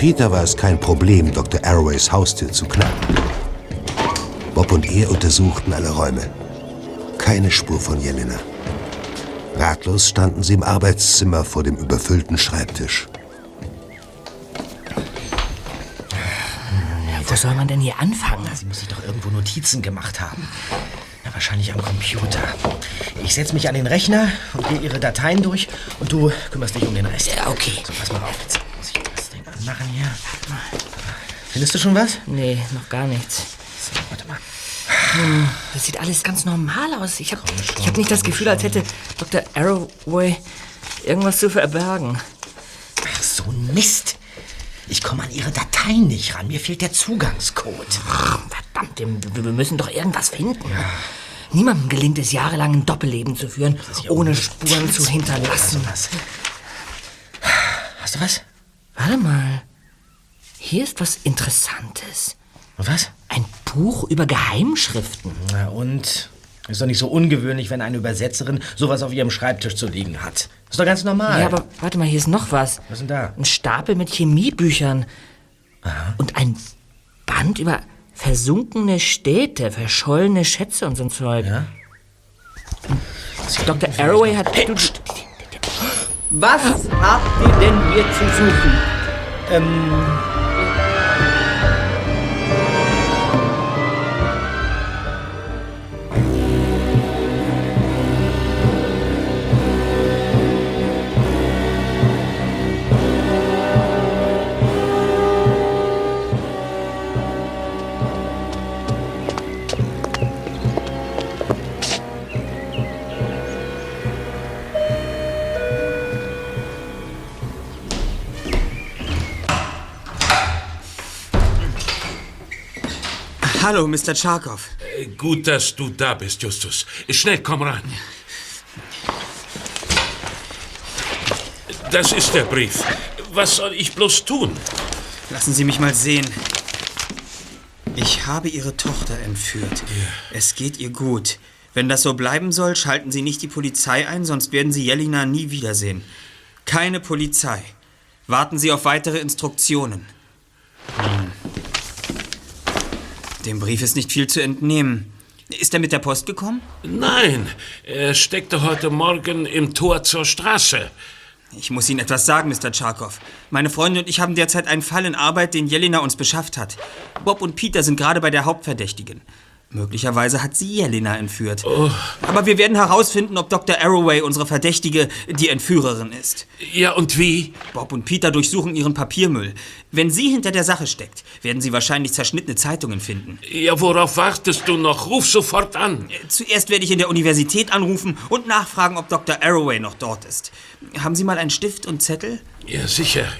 Peter war es kein Problem, Dr. Arroways Haustür zu knacken. Bob und er untersuchten alle Räume. Keine Spur von Jelena. Ratlos standen sie im Arbeitszimmer vor dem überfüllten Schreibtisch. Wo soll man denn hier anfangen? Sie muss sich doch irgendwo Notizen gemacht haben. Ja, wahrscheinlich am Computer. Ich setze mich an den Rechner und gehe Ihre Dateien durch und du kümmerst dich um den Rest. Ja, okay. So, pass mal auf. Jetzt muss ich das Ding anmachen hier. Findest du schon was? Nee, noch gar nichts. So, warte mal. Hm, das sieht alles ganz normal aus. Ich habe hab nicht das Gefühl, als hätte Dr. Arroway irgendwas zu verbergen. Ach, so ein Mist. Ich komme an Ihre Dateien nicht ran. Mir fehlt der Zugangscode. Verdammt, wir wir müssen doch irgendwas finden. Niemandem gelingt es, jahrelang ein Doppelleben zu führen, ohne Spuren zu hinterlassen. Hast du was? Warte mal. Hier ist was Interessantes. Was? Ein Buch über Geheimschriften. Na und? Ist doch nicht so ungewöhnlich, wenn eine Übersetzerin sowas auf ihrem Schreibtisch zu liegen hat. Ist doch ganz normal. Ja, aber warte mal, hier ist noch was. Was ist denn da? Ein Stapel mit Chemiebüchern. Und ein Band über versunkene Städte, verschollene Schätze und so ein Zeug. Ja? Dr. Arroway hat... Du, Was habt ihr denn hier zu suchen? Ähm. Hallo, Mr. Charkow. Äh, Gut, dass du da bist, Justus. Schnell, komm rein. Das ist der Brief. Was soll ich bloß tun? Lassen Sie mich mal sehen. Ich habe Ihre Tochter entführt. Es geht ihr gut. Wenn das so bleiben soll, schalten Sie nicht die Polizei ein, sonst werden Sie Jelina nie wiedersehen. Keine Polizei. Warten Sie auf weitere Instruktionen. Hm. Dem Brief ist nicht viel zu entnehmen. Ist er mit der Post gekommen? Nein, er steckte heute Morgen im Tor zur Straße. Ich muss Ihnen etwas sagen, Mr. Charkow. Meine Freunde und ich haben derzeit einen Fall in Arbeit, den Jelena uns beschafft hat. Bob und Peter sind gerade bei der Hauptverdächtigen. Möglicherweise hat sie Jelena entführt. Aber wir werden herausfinden, ob Dr. Arroway, unsere Verdächtige, die Entführerin ist. Ja, und wie? Bob und Peter durchsuchen ihren Papiermüll. Wenn sie hinter der Sache steckt, werden sie wahrscheinlich zerschnittene Zeitungen finden. Ja, worauf wartest du noch? Ruf sofort an. Zuerst werde ich in der Universität anrufen und nachfragen, ob Dr. Arroway noch dort ist. Haben Sie mal einen Stift und Zettel? Ja, sicher.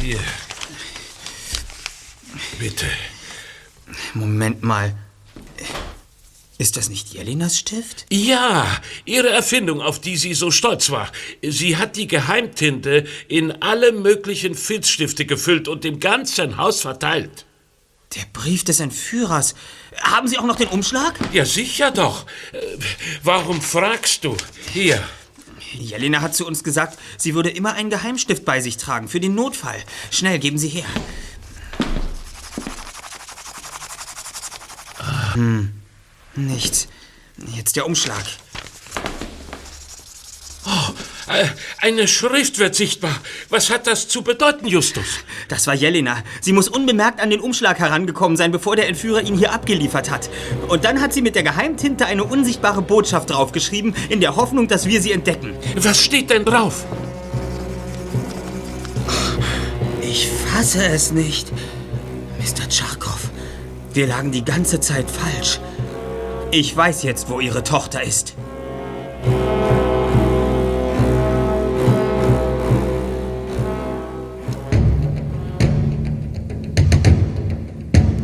Hier. Bitte. Moment mal. Ist das nicht Jelinas Stift? Ja, ihre Erfindung, auf die sie so stolz war. Sie hat die Geheimtinte in alle möglichen Filzstifte gefüllt und im ganzen Haus verteilt. Der Brief des Entführers. Haben Sie auch noch den Umschlag? Ja, sicher doch. Äh, Warum fragst du? Hier. Jelena hat zu uns gesagt, sie würde immer einen Geheimstift bei sich tragen, für den Notfall. Schnell, geben Sie her. Hm, nichts. Jetzt der Umschlag. Oh, Äh, Eine Schrift wird sichtbar. Was hat das zu bedeuten, Justus? Das war Jelena. Sie muss unbemerkt an den Umschlag herangekommen sein, bevor der Entführer ihn hier abgeliefert hat. Und dann hat sie mit der Geheimtinte eine unsichtbare Botschaft draufgeschrieben, in der Hoffnung, dass wir sie entdecken. Was steht denn drauf? Ich fasse es nicht. Mr. Tscharkow, wir lagen die ganze Zeit falsch. Ich weiß jetzt, wo Ihre Tochter ist.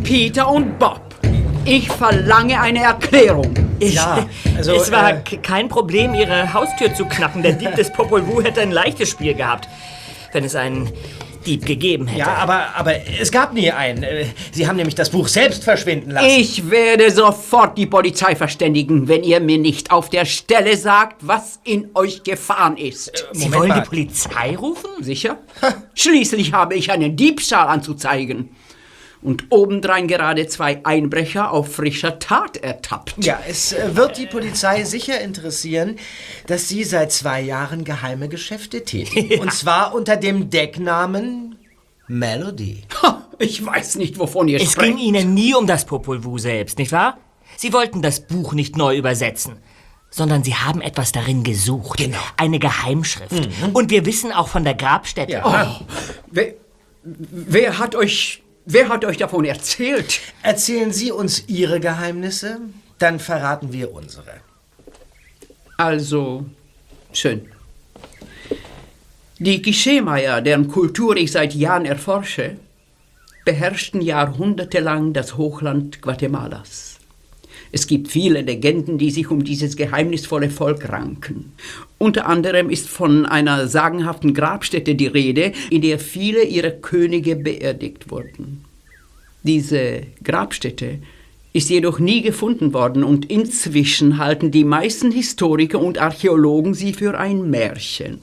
Peter und Bob, ich verlange eine Erklärung. Ich, Ja, also, es war äh, kein Problem, ihre Haustür zu knacken. Der Dieb des Popol Vuh hätte ein leichtes Spiel gehabt, wenn es einen Dieb gegeben hätte. Ja, aber, aber es gab nie einen. Äh, Sie haben nämlich das Buch selbst verschwinden lassen. Ich werde sofort die Polizei verständigen, wenn ihr mir nicht auf der Stelle sagt, was in euch gefahren ist. Sie Moment wollen mal. die Polizei rufen? Sicher? Schließlich habe ich einen Diebstahl anzuzeigen. Und obendrein gerade zwei Einbrecher auf frischer Tat ertappt. Ja, es äh, wird die Polizei sicher interessieren, dass Sie seit zwei Jahren geheime Geschäfte tätigen. Und zwar unter dem Decknamen Melody. Ha, ich weiß nicht, wovon ihr Es sprecht. ging Ihnen nie um das Popol Vuh selbst, nicht wahr? Sie wollten das Buch nicht neu übersetzen, sondern Sie haben etwas darin gesucht. Genau. Eine Geheimschrift. Und wir wissen auch von der Grabstätte. Oh, wer, wer hat euch... Wer hat euch davon erzählt? Erzählen Sie uns Ihre Geheimnisse, dann verraten wir unsere. Also, schön. Die Geschemeier, deren Kultur ich seit Jahren erforsche, beherrschten jahrhundertelang das Hochland Guatemalas. Es gibt viele Legenden, die sich um dieses geheimnisvolle Volk ranken. Unter anderem ist von einer sagenhaften Grabstätte die Rede, in der viele ihrer Könige beerdigt wurden. Diese Grabstätte ist jedoch nie gefunden worden und inzwischen halten die meisten Historiker und Archäologen sie für ein Märchen.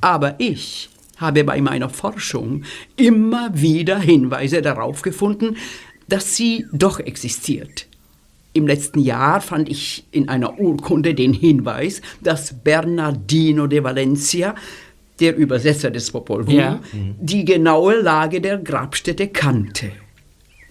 Aber ich habe bei meiner Forschung immer wieder Hinweise darauf gefunden, dass sie doch existiert. Im letzten Jahr fand ich in einer Urkunde den Hinweis, dass Bernardino de Valencia, der Übersetzer des Popol Vuh, Ja. die genaue Lage der Grabstätte kannte.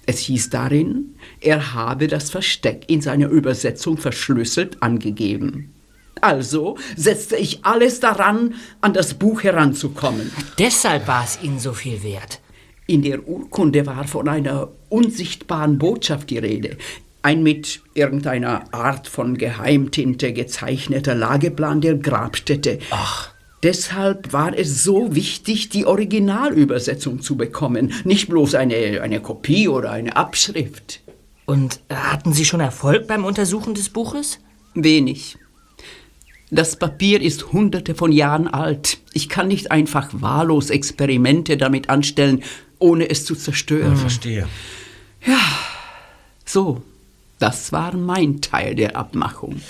Es hieß darin, er habe das Versteck in seiner Übersetzung verschlüsselt angegeben. Also setzte ich alles daran, an das Buch heranzukommen. Deshalb war es Ihnen so viel wert. In der Urkunde war von einer unsichtbaren Botschaft die Rede. Ein mit irgendeiner Art von Geheimtinte gezeichneter Lageplan der Grabstätte. Ach. Deshalb war es so wichtig, die Originalübersetzung zu bekommen, nicht bloß eine, eine Kopie oder eine Abschrift. Und äh, hatten Sie schon Erfolg beim Untersuchen des Buches? Wenig. Das Papier ist hunderte von Jahren alt. Ich kann nicht einfach wahllos Experimente damit anstellen, ohne es zu zerstören. Verstehe. So, das war mein Teil der Abmachung.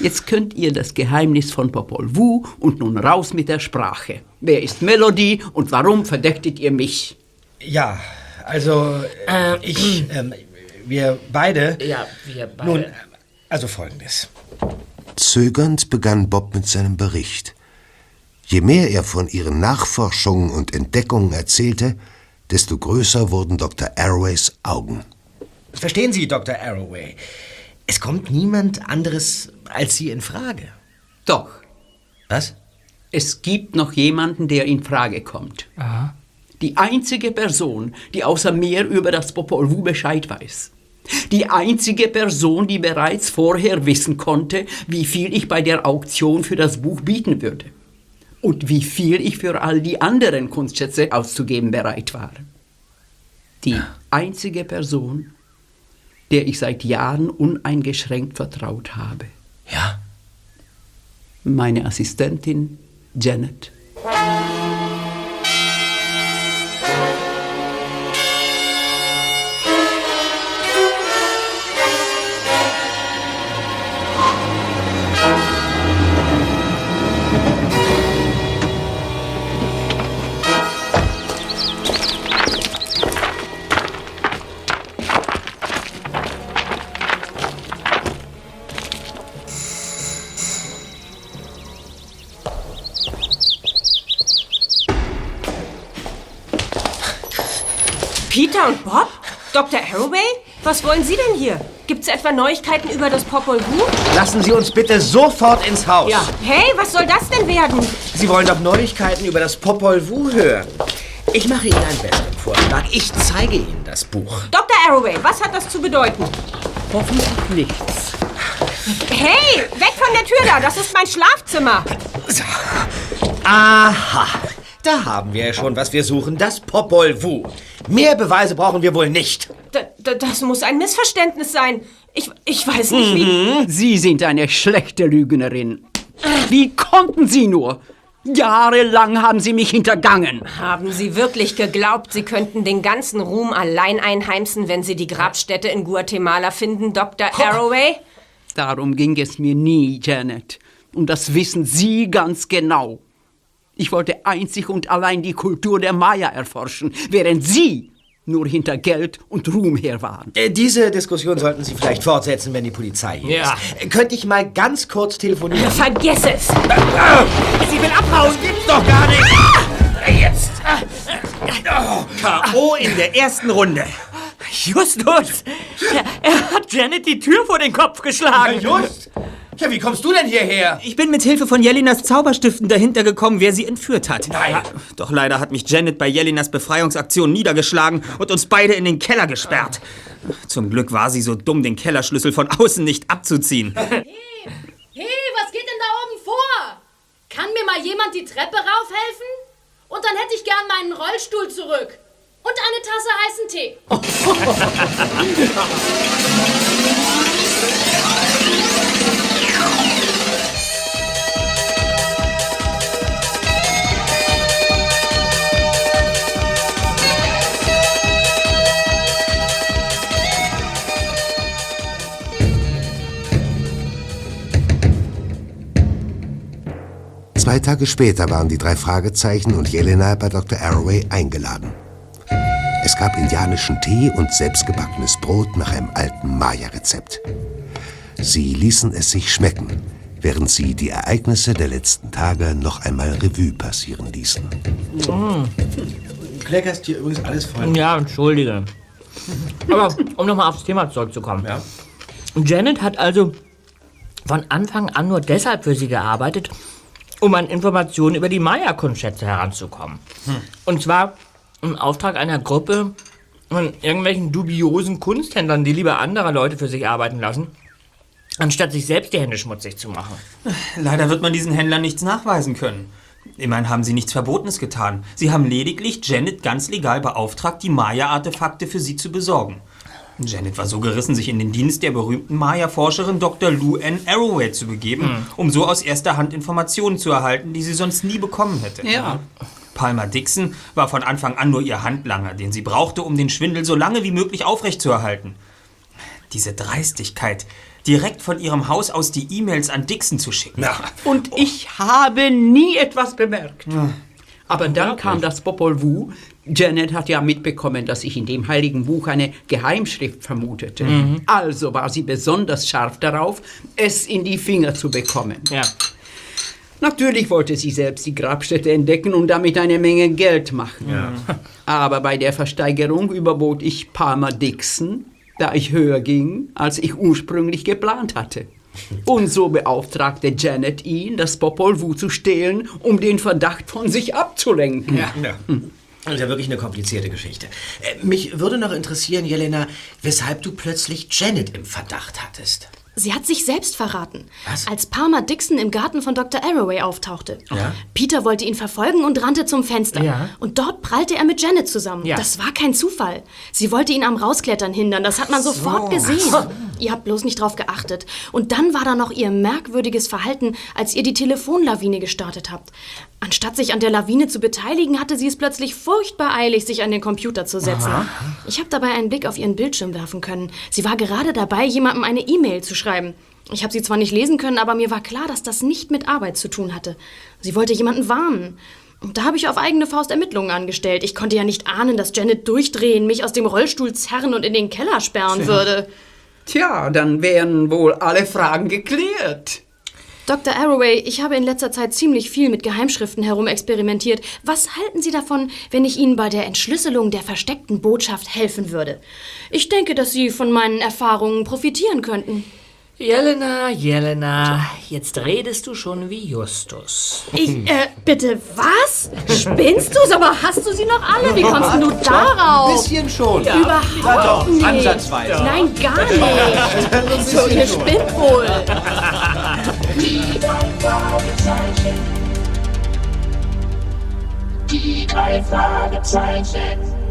Jetzt könnt ihr das Geheimnis von Popol Vuh und nun raus mit der Sprache. Wer ist Melody und warum verdecktet ihr mich? Ja, also äh, ich, ähm, wir beide. Ja, wir beide. Nun, also folgendes. Zögernd begann Bob mit seinem Bericht. Je mehr er von ihren Nachforschungen und Entdeckungen erzählte, desto größer wurden Dr. Arroways Augen. Verstehen Sie, Dr. Arroway, es kommt niemand anderes als Sie in Frage. Doch, Was? es gibt noch jemanden, der in Frage kommt. Die einzige Person, die außer mir über das Popol Vuh Bescheid weiß. Die einzige Person, die bereits vorher wissen konnte, wie viel ich bei der Auktion für das Buch bieten würde. Und wie viel ich für all die anderen Kunstschätze auszugeben bereit war. Die einzige Person, der ich seit Jahren uneingeschränkt vertraut habe. Ja. Meine Assistentin Janet. Peter und Bob? Dr. Arroway? Was wollen Sie denn hier? Gibt's etwa Neuigkeiten über das Popol Vuh? Lassen Sie uns bitte sofort ins Haus. Ja. Hey, was soll das denn werden? Sie wollen doch Neuigkeiten über das Popol Vuh hören. Ich mache Ihnen einen besseren Vorschlag. Ich zeige Ihnen das Buch. Dr. Arroway, was hat das zu bedeuten? Hoffentlich nichts. Hey, weg von der Tür da, das ist mein Schlafzimmer. Aha. Da haben wir ja schon, was wir suchen. Das Popol Vuh. Mehr Beweise brauchen wir wohl nicht. D d- das muss ein Missverständnis sein. Ich, ich weiß nicht, wie... Mhm. Sie sind eine schlechte Lügnerin. Wie konnten Sie nur? Jahrelang haben Sie mich hintergangen. Haben Sie wirklich geglaubt, Sie könnten den ganzen Ruhm allein einheimsen, wenn Sie die Grabstätte in Guatemala finden, Dr. Arroway? Darum ging es mir nie, Janet. Und das wissen Sie ganz genau. Ich wollte einzig und allein die Kultur der Maya erforschen, während Sie nur hinter Geld und Ruhm her waren. Äh, Diese Diskussion sollten Sie vielleicht fortsetzen, wenn die Polizei hier Ja. ist. Äh, Könnte ich mal ganz kurz telefonieren? Vergiss es! Sie will abhauen! Gibt's doch gar nicht! Jetzt! K.O. in der ersten Runde. Justus! Er, er hat Janet die Tür vor den Kopf geschlagen. Just? Ja, wie kommst du denn hierher? Ich bin mit Hilfe von Jelinas Zauberstiften dahinter gekommen, wer sie entführt hat. Nein. Doch leider hat mich Janet bei Jelinas Befreiungsaktion niedergeschlagen und uns beide in den Keller gesperrt. Zum Glück war sie so dumm, den Kellerschlüssel von außen nicht abzuziehen. Hey, was geht denn da oben vor? Kann mir mal jemand die Treppe raufhelfen? Und dann hätte ich gern meinen Rollstuhl zurück. Und eine Tasse heißen Tee. Zwei Tage später waren die drei Fragezeichen und Jelena bei Dr. Arroway eingeladen. Es gab indianischen Tee und selbstgebackenes Brot nach einem alten Maya-Rezept. Sie ließen es sich schmecken, während sie die Ereignisse der letzten Tage noch einmal Revue passieren ließen. Kleckerst hier übrigens alles voll. Ja, entschuldige. Aber um nochmal aufs Thema zurückzukommen. Ja. Janet hat also von Anfang an nur deshalb für sie gearbeitet, um an Informationen über die Maya-Kunstschätze heranzukommen. Und zwar im Auftrag einer Gruppe von irgendwelchen dubiosen Kunsthändlern, die lieber andere Leute für sich arbeiten lassen, anstatt sich selbst die Hände schmutzig zu machen. Leider wird man diesen Händlern nichts nachweisen können. Immerhin haben sie nichts Verbotenes getan. Sie haben lediglich Janet ganz legal beauftragt, die Maya-Artefakte für sie zu besorgen. Janet war so gerissen, sich in den Dienst der berühmten Maya-Forscherin Dr. Lou Ann Arroway zu begeben, um so aus erster Hand Informationen zu erhalten, die sie sonst nie bekommen hätte. Ja. Palmer Dixon war von Anfang an nur ihr Handlanger, den sie brauchte, um den Schwindel so lange wie möglich aufrechtzuerhalten. Diese Dreistigkeit, direkt von ihrem Haus aus die E-Mails an Dixon zu schicken. Und ich habe nie etwas bemerkt. Aber dann kam das Popol Vuh. Janet hat ja mitbekommen, dass ich in dem heiligen Buch eine Geheimschrift vermutete. Also war sie besonders scharf darauf, es in die Finger zu bekommen. Ja. Natürlich wollte sie selbst die Grabstätte entdecken und damit eine Menge Geld machen. Aber bei der Versteigerung überbot ich Palmer Dixon, da ich höher ging, als ich ursprünglich geplant hatte. Und so beauftragte Janet ihn, das Popol Vuh zu stehlen, um den Verdacht von sich abzulenken. Ja. Das ist ja wirklich eine komplizierte Geschichte. Äh, Mich würde noch interessieren, Jelena, weshalb du plötzlich Janet im Verdacht hattest. Sie hat sich selbst verraten. Was? Als Palmer Dixon im Garten von Dr. Arroway auftauchte. Ja? Peter wollte ihn verfolgen und rannte zum Fenster. Ja. Und dort prallte er mit Janet zusammen. Ja. Das war kein Zufall. Sie wollte ihn am Rausklettern hindern. Das hat man sofort gesehen. Ihr habt bloß nicht drauf geachtet. Und dann war da noch ihr merkwürdiges Verhalten, als ihr die Telefonlawine gestartet habt. Anstatt sich an der Lawine zu beteiligen, hatte sie es plötzlich furchtbar eilig, sich an den Computer zu setzen. Ich habe dabei einen Blick auf ihren Bildschirm werfen können. Sie war gerade dabei, jemandem eine E-Mail zu schreiben. Ich habe sie zwar nicht lesen können, aber mir war klar, dass das nicht mit Arbeit zu tun hatte. Sie wollte jemanden warnen. Und da habe ich auf eigene Faust Ermittlungen angestellt. Ich konnte ja nicht ahnen, dass Janet durchdrehen, mich aus dem Rollstuhl zerren und in den Keller sperren würde. Tja, dann wären wohl alle Fragen geklärt. Dr. Arroway, ich habe in letzter Zeit ziemlich viel mit Geheimschriften herumexperimentiert. Was halten Sie davon, wenn ich Ihnen bei der Entschlüsselung der versteckten Botschaft helfen würde? Ich denke, dass Sie von meinen Erfahrungen profitieren könnten. Jelena, Jelena, jetzt redest du schon wie Justus. Ich, äh, bitte, was? Spinnst du? Sag mal, hast du sie noch alle? Wie kommst denn du darauf? Ein bisschen schon. Ja. Überhaupt Na doch, nicht. ansatzweise. Nein, gar nicht. so, ihr spinnt wohl. Die drei Fragezeichen. Die drei Fragezeichen.